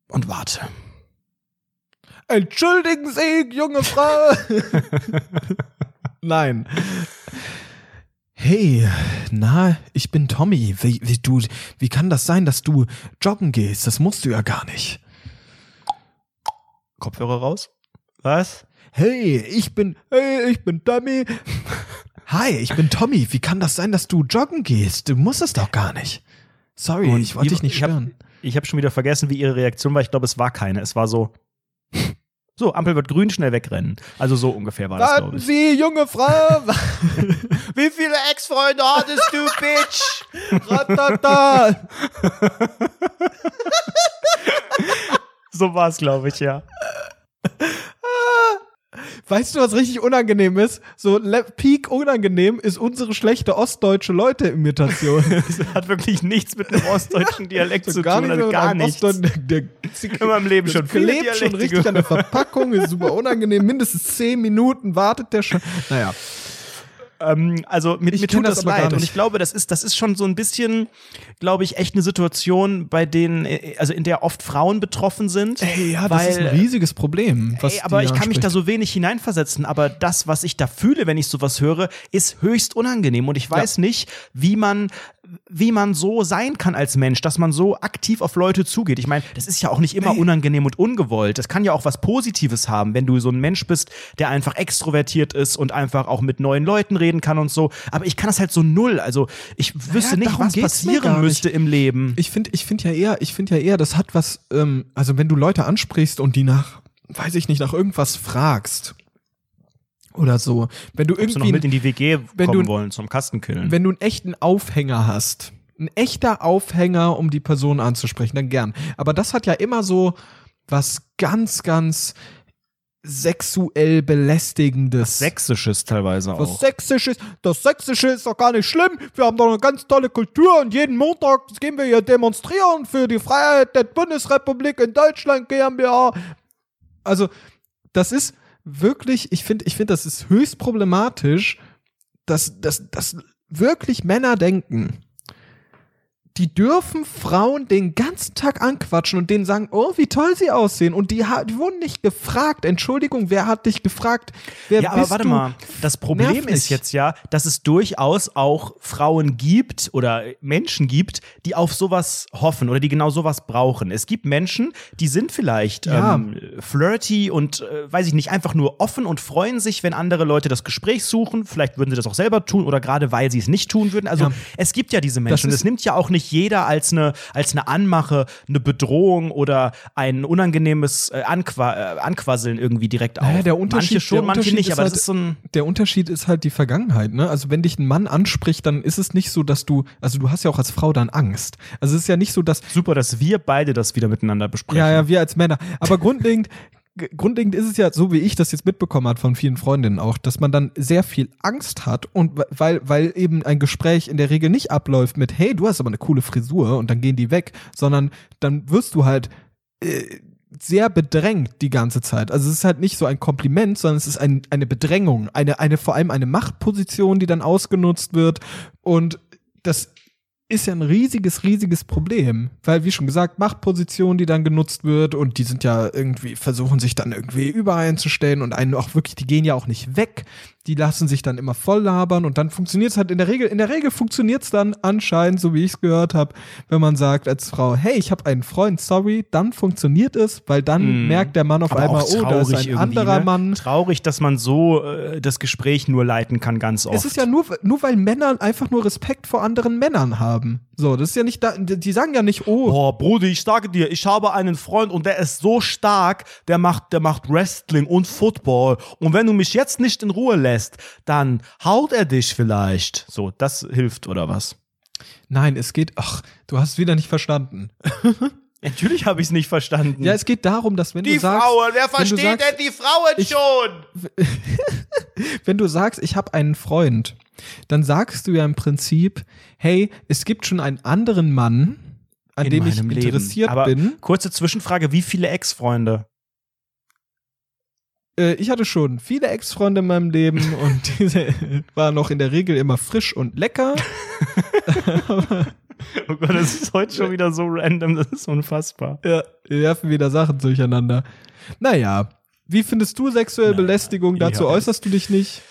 und warte. Entschuldigen Sie, junge Frau. Nein. Hey, na, ich bin Tommy. Wie, wie, du, wie kann das sein, dass du joggen gehst? Das musst du ja gar nicht. Kopfhörer raus? Was? Hey, ich bin, hey, ich bin Tommy. Hi, ich bin Tommy. Wie kann das sein, dass du joggen gehst? Du musst es doch gar nicht. Sorry, Und ich wollte dich nicht ich hab- stören. Ich habe schon wieder vergessen, wie ihre Reaktion war. Ich glaube, es war keine. Es war so. So, Ampel wird grün, schnell wegrennen. Also so ungefähr war das, glaube Warten ich. Sie, junge Frau. Wie viele Ex-Freunde hattest du, Bitch? Ratata. So war es, glaube ich, ja. Weißt du, was richtig unangenehm ist? So peak unangenehm ist unsere schlechte ostdeutsche Leute-Imitation. Das hat wirklich nichts mit einem ostdeutschen Dialekt zu gar tun. nicht Also so gar nichts. Ostdeutschen- Der, der, meinem Leben schon viele klebt schon Dialekte richtig an der Verpackung, ist super unangenehm. Mindestens zehn Minuten wartet der schon. Naja. Ähm, also mir, Ich mir tut das das, leid. Und ich glaube, das ist, das ist schon so ein bisschen, glaube ich, echt eine Situation, bei denen, äh, also in der oft Frauen betroffen sind. Ey, ja, das weil, ist ein riesiges Problem. Ey, aber ich kann mich da so wenig hineinversetzen. Aber das, was ich da fühle, wenn ich sowas höre, ist höchst unangenehm. Und ich weiß nicht, wie man, wie man so sein kann als Mensch, dass man so aktiv auf Leute zugeht. Ich meine, das ist ja auch nicht immer unangenehm und ungewollt. Das kann ja auch was Positives haben, wenn du so ein Mensch bist, der einfach extrovertiert ist und einfach auch mit neuen Leuten reden kann und so. Aber ich kann das halt so null. Also ich wüsste nicht, darum was passieren nicht. müsste im Leben. Ich finde ich find ja eher, ich finde ja eher, das hat was, ähm, also wenn du Leute ansprichst und die nach, weiß ich nicht, nach irgendwas fragst oder so, wenn du Ob sie noch irgendwie, mit in die WG wenn kommen du- wollen zum Kastenkillen. wenn du einen echten Aufhänger hast, ein echter Aufhänger, um die Person anzusprechen, dann gern. Aber das hat ja immer so was ganz, ganz sexuell belästigendes. Sächsisches teilweise Was auch. Sächsisches, das Sächsische ist doch gar nicht schlimm. Wir haben doch eine ganz tolle Kultur und jeden Montag gehen wir hier demonstrieren für die Freiheit der Bundesrepublik in Deutschland GmbH. Also, das ist wirklich, ich finde, ich finde, das ist höchst problematisch, dass, dass, dass wirklich Männer denken, die dürfen Frauen den ganzen Tag anquatschen und denen sagen, oh, wie toll sie aussehen. Und die, die wurden nicht gefragt. Entschuldigung, wer hat dich gefragt? Wer Ja, aber warte du? mal. Das Problem Nerv ist jetzt ja, dass es durchaus auch Frauen gibt oder Menschen gibt, die auf sowas hoffen oder die genau sowas brauchen. Es gibt Menschen, die sind vielleicht Ja. ähm, flirty und äh, weiß ich nicht, einfach nur offen und freuen sich, wenn andere Leute das Gespräch suchen. Vielleicht würden sie das auch selber tun oder gerade weil sie es nicht tun würden. Also Ja. es gibt ja diese Menschen. Und ist- es nimmt ja auch nicht jeder als eine, als eine Anmache, eine Bedrohung oder ein unangenehmes äh, Anqua äh, Anquasseln irgendwie direkt auf. Naja, der Unterschied, manche schon, der manche nicht, ist aber halt, das ist so ein. der Unterschied ist halt die Vergangenheit, ne? Also wenn dich ein Mann anspricht, dann ist es nicht so, dass du, also du hast ja auch als Frau dann Angst. Also es ist ja nicht so, dass Super, dass wir beide das wieder miteinander besprechen. Ja, ja, wir als Männer. Aber grundlegend, grundlegend ist es ja so, wie ich das jetzt mitbekommen habe von vielen Freundinnen auch, dass man dann sehr viel Angst hat und weil, weil eben ein Gespräch in der Regel nicht abläuft mit, hey, du hast aber eine coole Frisur und dann gehen die weg, sondern dann wirst du halt äh, sehr bedrängt die ganze Zeit. Also es ist halt nicht so ein Kompliment, sondern es ist ein, eine Bedrängung, eine, eine, vor allem eine Machtposition, die dann ausgenutzt wird und das ist ja ein riesiges, riesiges Problem. Weil, wie schon gesagt, Machtposition, die dann genutzt wird und die sind ja irgendwie, versuchen sich dann irgendwie übereinzustellen und einen auch wirklich, die gehen ja auch nicht weg. Die lassen sich dann immer voll labern und dann funktioniert es halt in der Regel, in der Regel funktioniert es dann anscheinend, so wie ich es gehört habe, wenn man sagt als Frau, hey, ich habe einen Freund, sorry, dann funktioniert es, weil dann merkt der Mann auf. Aber einmal, oh, da ist ein anderer ne? Mann. Traurig, dass man so äh, das Gespräch nur leiten kann, ganz oft. Es ist ja nur, nur weil Männer einfach nur Respekt vor anderen Männern haben. So, das ist ja nicht da, die sagen ja nicht, oh, Oh, Brudi, ich sage dir, ich habe einen Freund und der ist so stark, der macht, der macht Wrestling und Football. Und wenn du mich jetzt nicht in Ruhe lässt, dann haut er dich vielleicht. So, das hilft oder was? nein, es geht, ach, du hast es wieder nicht verstanden. Natürlich habe ich es nicht verstanden. Ja, es geht darum, dass wenn Die du sagst, Frauen, wer versteht sagst, denn die Frauen ich- schon? wenn du sagst, ich habe einen Freund, dann sagst du ja im Prinzip, hey, es gibt schon einen anderen Mann, an in dem ich meinem Leben. interessiert Aber bin. Kurze Zwischenfrage: Wie viele Ex-Freunde? Äh, ich hatte schon viele Ex-Freunde in meinem Leben und diese waren noch in der Regel immer frisch und lecker. Oh Gott, das ist heute schon wieder so random, das ist unfassbar. Ja, wir werfen wieder Sachen durcheinander. Naja, wie findest du sexuelle Belästigung? Dazu ja. äußerst du dich nicht.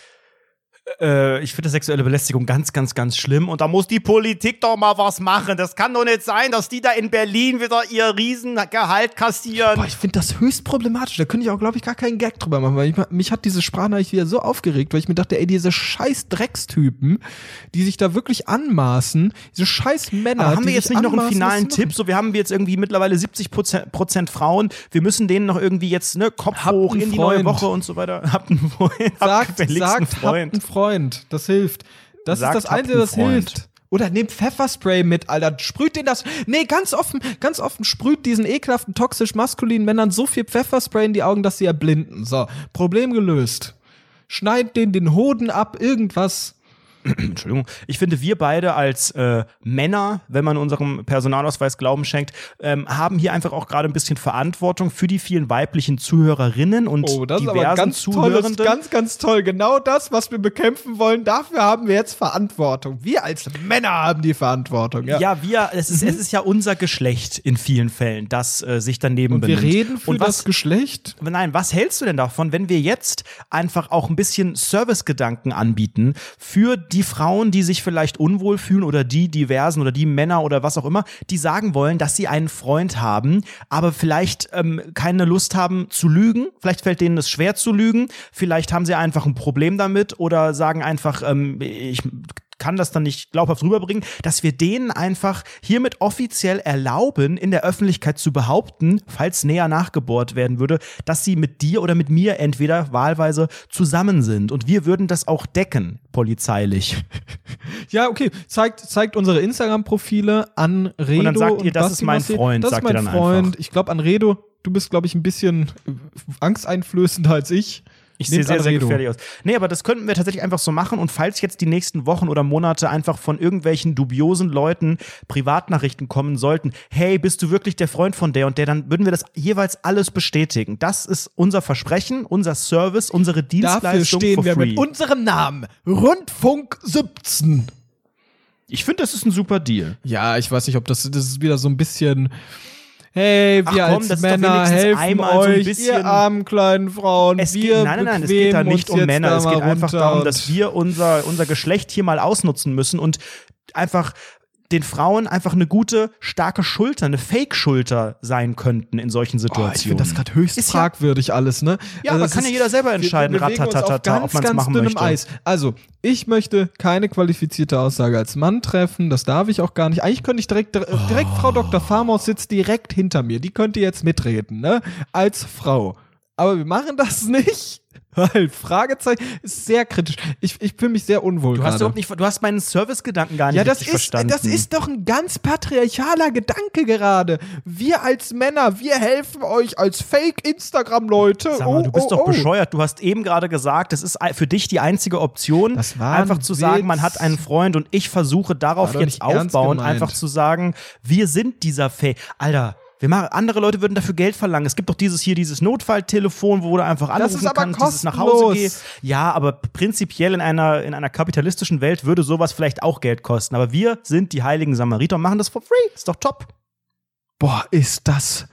Äh, ich finde sexuelle Belästigung ganz, ganz, ganz schlimm. Und da muss Die Politik doch mal was machen. Das kann doch nicht sein, dass die da in Berlin wieder ihr Riesengehalt kassieren. Boah, ich finde das höchst problematisch. Da könnte ich auch, glaube ich, gar keinen Gag drüber machen, weil ich, mich hat diese Sprachnachricht wieder so aufgeregt, weil ich mir dachte, ey, diese scheiß Dreckstypen, die sich da wirklich anmaßen, diese scheiß Männer. Aber haben wir jetzt nicht noch einen finalen Tipp? So, wir haben jetzt irgendwie mittlerweile 70 Prozent, Frauen. Wir müssen denen noch irgendwie jetzt, ne, Kopf Habt hoch in die neue Freund. Woche und so weiter. Habt einen Freund. Sagt, gefälligst sagt, einen habt Freund. einen Freund. Das hilft. Das Sagt, ist das Einzige, das Freund. hilft. Oder nehmt Pfefferspray mit, Alter. Sprüht den das. Nee, ganz offen, ganz offen sprüht diesen ekelhaften, toxisch maskulinen Männern so viel Pfefferspray in die Augen, dass sie erblinden. So, Problem gelöst. Schneid den den Hoden ab, irgendwas. Entschuldigung. Ich finde, wir beide als äh, Männer, wenn man unserem Personalausweis Glauben schenkt, ähm, haben hier einfach auch gerade ein bisschen Verantwortung für die vielen weiblichen Zuhörerinnen und Oh, das ist aber diversen ganz Zuhörenden. ganz, ganz toll. Genau das, was wir bekämpfen wollen, dafür haben wir jetzt Verantwortung. Wir als Männer haben die Verantwortung. Ja. ja, wir, es ist, es ist ja unser Geschlecht in vielen Fällen, das äh, sich daneben Und wir benimmt. reden für und das was, Geschlecht. Nein, was hältst du denn davon, wenn wir jetzt einfach auch ein bisschen Servicegedanken anbieten für die Frauen, die sich vielleicht unwohl fühlen oder die diversen oder die Männer oder was auch immer, die sagen wollen, dass sie einen Freund haben, aber vielleicht ähm, keine Lust haben zu lügen. Vielleicht fällt denen es schwer zu lügen. Vielleicht haben sie einfach ein Problem damit oder sagen einfach, ähm, ich kann das dann nicht glaubhaft rüberbringen, dass wir denen einfach hiermit offiziell erlauben, in der Öffentlichkeit zu behaupten, falls näher nachgebohrt werden würde, dass sie mit dir oder mit mir entweder wahlweise zusammen sind. Und wir würden das auch decken, polizeilich. Ja, okay. Zeigt, zeigt unsere Instagram-Profile an Redo. Und dann sagt ihr, das ist mein. Freund, Das ist mein Freund. Ich glaube an Redo. Du bist, glaube ich, ein bisschen angsteinflößender als ich. Ich sehe sehr, sehr gefährlich aus. Nee, aber das könnten wir tatsächlich einfach so machen. Und falls jetzt die nächsten Wochen oder Monate einfach von irgendwelchen dubiosen Leuten Privatnachrichten kommen sollten, hey, bist du wirklich der Freund von der und der, dann würden wir das jeweils alles bestätigen. Das ist unser Versprechen, unser Service, unsere Dienstleistung Dafür stehen wir mit unserem Namen. Rundfunk 17. ich finde, das ist ein super Deal. Ja, ich weiß nicht, ob das, das ist wieder so ein bisschen. Hey, wir Ach komm, als Männer helfen so euch, bisschen- ihr armen kleinen Frauen. Es wir geht, nein, nein, nein, es geht da nicht um Männer. Es geht einfach darum, dass wir unser, unser Geschlecht hier mal ausnutzen müssen und einfach den Frauen einfach eine gute, starke Schulter, eine Fake-Schulter sein könnten in solchen Oh, Situationen. ich finde das gerade höchst Ist ja- fragwürdig alles, ne? Ja, aber das kann ja jeder selber entscheiden, ratatatata, ob man's ganz machen möchte. Eis. Also, ich möchte keine qualifizierte Aussage als Mann treffen, das darf ich auch gar nicht. Eigentlich könnte ich direkt, direkt Frau Dr. Farmaus sitzt direkt hinter mir, die könnte jetzt mitreden, ne? Als Frau. Aber wir machen das nicht. Weil Fragezeichen ist sehr kritisch. Ich, ich fühle mich sehr unwohl Du hast überhaupt nicht, du hast meinen Servicegedanken gar nicht Ja, das ist, verstanden. das ist doch ein ganz patriarchaler Gedanke gerade. Wir als Männer, wir helfen euch als Fake-Instagram-Leute. Sag mal, oh, du bist oh, doch oh. bescheuert. Du hast eben gerade gesagt, das ist für dich die einzige Option, Das war ein einfach zu sagen, man Witz. hat einen Freund und ich versuche darauf jetzt aufbauen, einfach zu sagen, wir sind dieser Fake. Alter, wir machen, andere Leute würden dafür Geld verlangen. Es gibt doch dieses hier, dieses Notfalltelefon, wo du einfach anrufen ist aber kannst, dieses nach Hause gehst. Ja, aber prinzipiell in einer, in einer kapitalistischen Welt würde sowas vielleicht auch Geld kosten. Aber wir sind die heiligen Samariter und machen das for free. Ist doch top. Boah, ist das.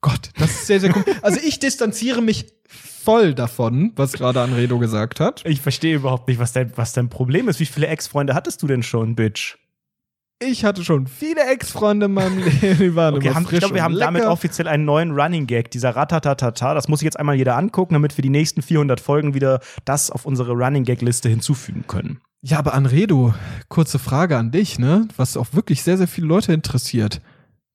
Gott, das ist sehr, sehr cool. Also ich distanziere mich voll davon, was gerade Anredo gesagt hat. Ich verstehe überhaupt nicht, was dein, was dein Problem ist. Wie viele Ex-Freunde hattest du denn schon, Bitch? Ich hatte schon viele Ex-Freunde in meinem Leben. Die waren Okay, immer haben, ich frisch glaube, wir haben damit lecker. offiziell einen neuen Running Gag, dieser Ratatatata. Das muss sich jetzt einmal jeder angucken, damit wir die nächsten 400 Folgen wieder das auf unsere Running Gag Liste hinzufügen können. Ja, aber Anredo, kurze Frage an dich, ne? Was auch wirklich sehr, sehr viele Leute interessiert.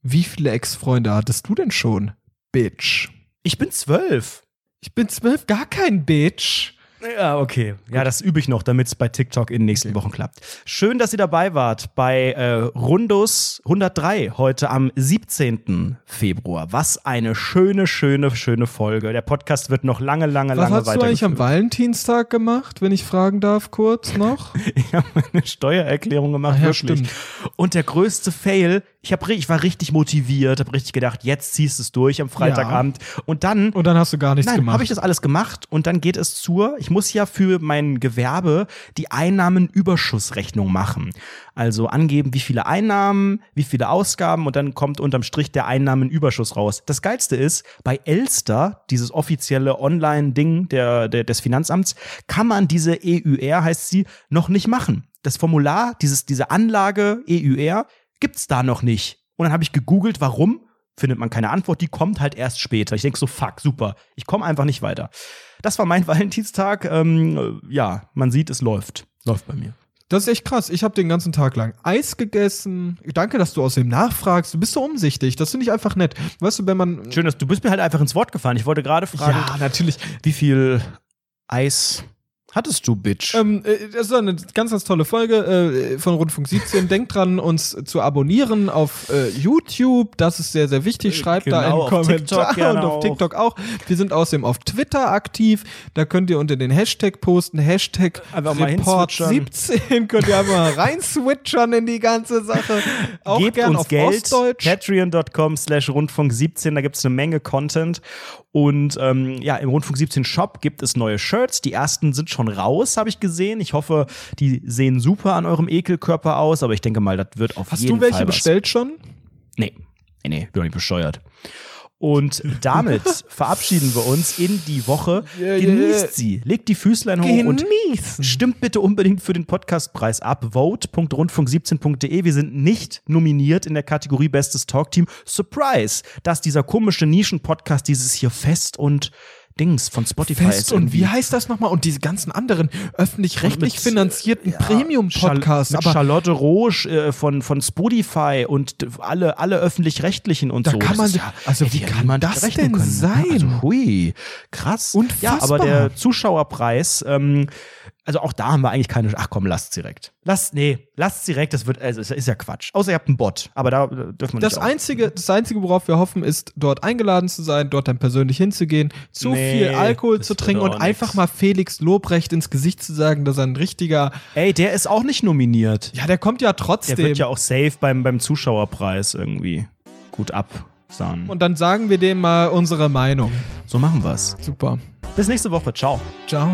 Wie viele Ex-Freunde hattest du denn schon? Bitch. Ich bin zwölf. Ich bin zwölf, gar kein Bitch. Ja, okay. Ja, das übe ich noch, damit es bei TikTok in den nächsten Wochen klappt. Schön, dass ihr dabei wart bei äh, Rundus 103 heute am 17. Februar. Was eine schöne, schöne, schöne Folge. Der Podcast wird noch lange, lange, Was lange hast du eigentlich am. Valentinstag gemacht, wenn ich fragen darf, kurz noch? Ich habe meine Steuererklärung gemacht, Ach ja, wirklich. stimmt. Und der größte Fail, ich, hab, ich war richtig motiviert, habe richtig gedacht, jetzt ziehst du es durch am Freitagabend. Und dann Und dann hast du gar nichts Nein, gemacht. habe ich das alles gemacht und dann geht es zur, ich muss ja für mein Gewerbe die Einnahmenüberschussrechnung machen. Also angeben, wie viele Einnahmen, wie viele Ausgaben und dann kommt unterm Strich der Einnahmenüberschuss raus. Das geilste ist, bei Elster, dieses offizielle Online-Ding der, der, des Finanzamts, kann man diese EUR, heißt sie, noch nicht machen. Das Formular, dieses, diese Anlage EUR, gibt's da noch nicht. Und dann habe ich gegoogelt, warum findet man keine Antwort, die kommt halt erst später. Ich denke so, fuck, super, ich komme einfach nicht weiter. Das war mein Valentinstag. Ähm, äh, ja, man sieht, es läuft. Läuft bei mir. Das ist echt krass. Ich habe den ganzen Tag lang Eis gegessen. Danke, dass du außerdem nachfragst. Du bist so umsichtig. Das finde ich einfach nett. Weißt du, wenn man. Schön, dass du bist mir halt einfach ins Wort gefallen. Ich wollte gerade fragen, ja, natürlich. wie viel Eis hattest du, Bitch? Ähm, äh, das ist eine ganz, ganz tolle Folge äh, von Rundfunk 17. Denkt dran, uns zu abonnieren auf äh, YouTube. Das ist sehr, sehr wichtig. Schreibt da genau, einen auf TikTok Kommentar gerne und auf. TikTok auch. Wir sind außerdem auf Twitter aktiv. Da könnt ihr unter den Hashtag posten. Hashtag Einfach mal Report hinswitchern. 17. könnt ihr einfach mal reinswitchern in die ganze Sache. Auch Gebt gern uns auf Geld. Ostdeutsch. Patreon.com slash Rundfunk 17, da gibt es eine Menge Content. Und ähm, ja, im Rundfunk 17 Shop gibt es neue Shirts. Die ersten sind schon raus, habe ich gesehen. Ich hoffe, die sehen super an eurem Ekelkörper aus, aber ich denke mal, das wird auf Hast jeden du welche Fall bestellt schon? Nee, nee, nee, bin doch nicht bescheuert. Und damit verabschieden wir uns in die Woche. Ja, Genießt ja. sie, legt die Füßlein hoch und Genießen. Stimmt bitte unbedingt für den Podcastpreis ab. Vote.rundfunk17.de. Wir sind nicht nominiert in der Kategorie Bestes Talkteam. Surprise, dass dieser komische Nischen-Podcast dieses hier fest und Dings von Spotify Fest ist und wie heißt das nochmal? Und diese ganzen anderen öffentlich-rechtlich finanzierten ja, Premium-Podcasts. Aber Charlotte Roche äh, von, von Spotify und alle, alle öffentlich-rechtlichen und Da so. kann man- ja, also wie ja kann niemand das denn können. sein? Also, hui, krass. Ja, Unfassbar. aber der Zuschauerpreis, ähm, also auch da haben wir eigentlich keine. Ach komm, lasst direkt. Lasst, nee, lasst direkt. Das wird, also ist, ist ja Quatsch. Außer ihr habt einen Bot, aber da äh, dürfen wir das nicht. einzige, das einzige, worauf wir hoffen, ist, dort eingeladen zu sein, dort dann persönlich hinzugehen, zu Nee, viel Alkohol das zu trinken und auch einfach nix. mal Felix Lobrecht ins Gesicht zu sagen, dass er ein richtiger, Ey, der ist auch nicht nominiert. ja, der kommt ja Der trotzdem. wird ja auch safe beim, beim Zuschauerpreis irgendwie gut absahen. und dann sagen wir dem mal unsere Meinung. so machen wir's. Super. Bis nächste Woche. Ciao. Ciao.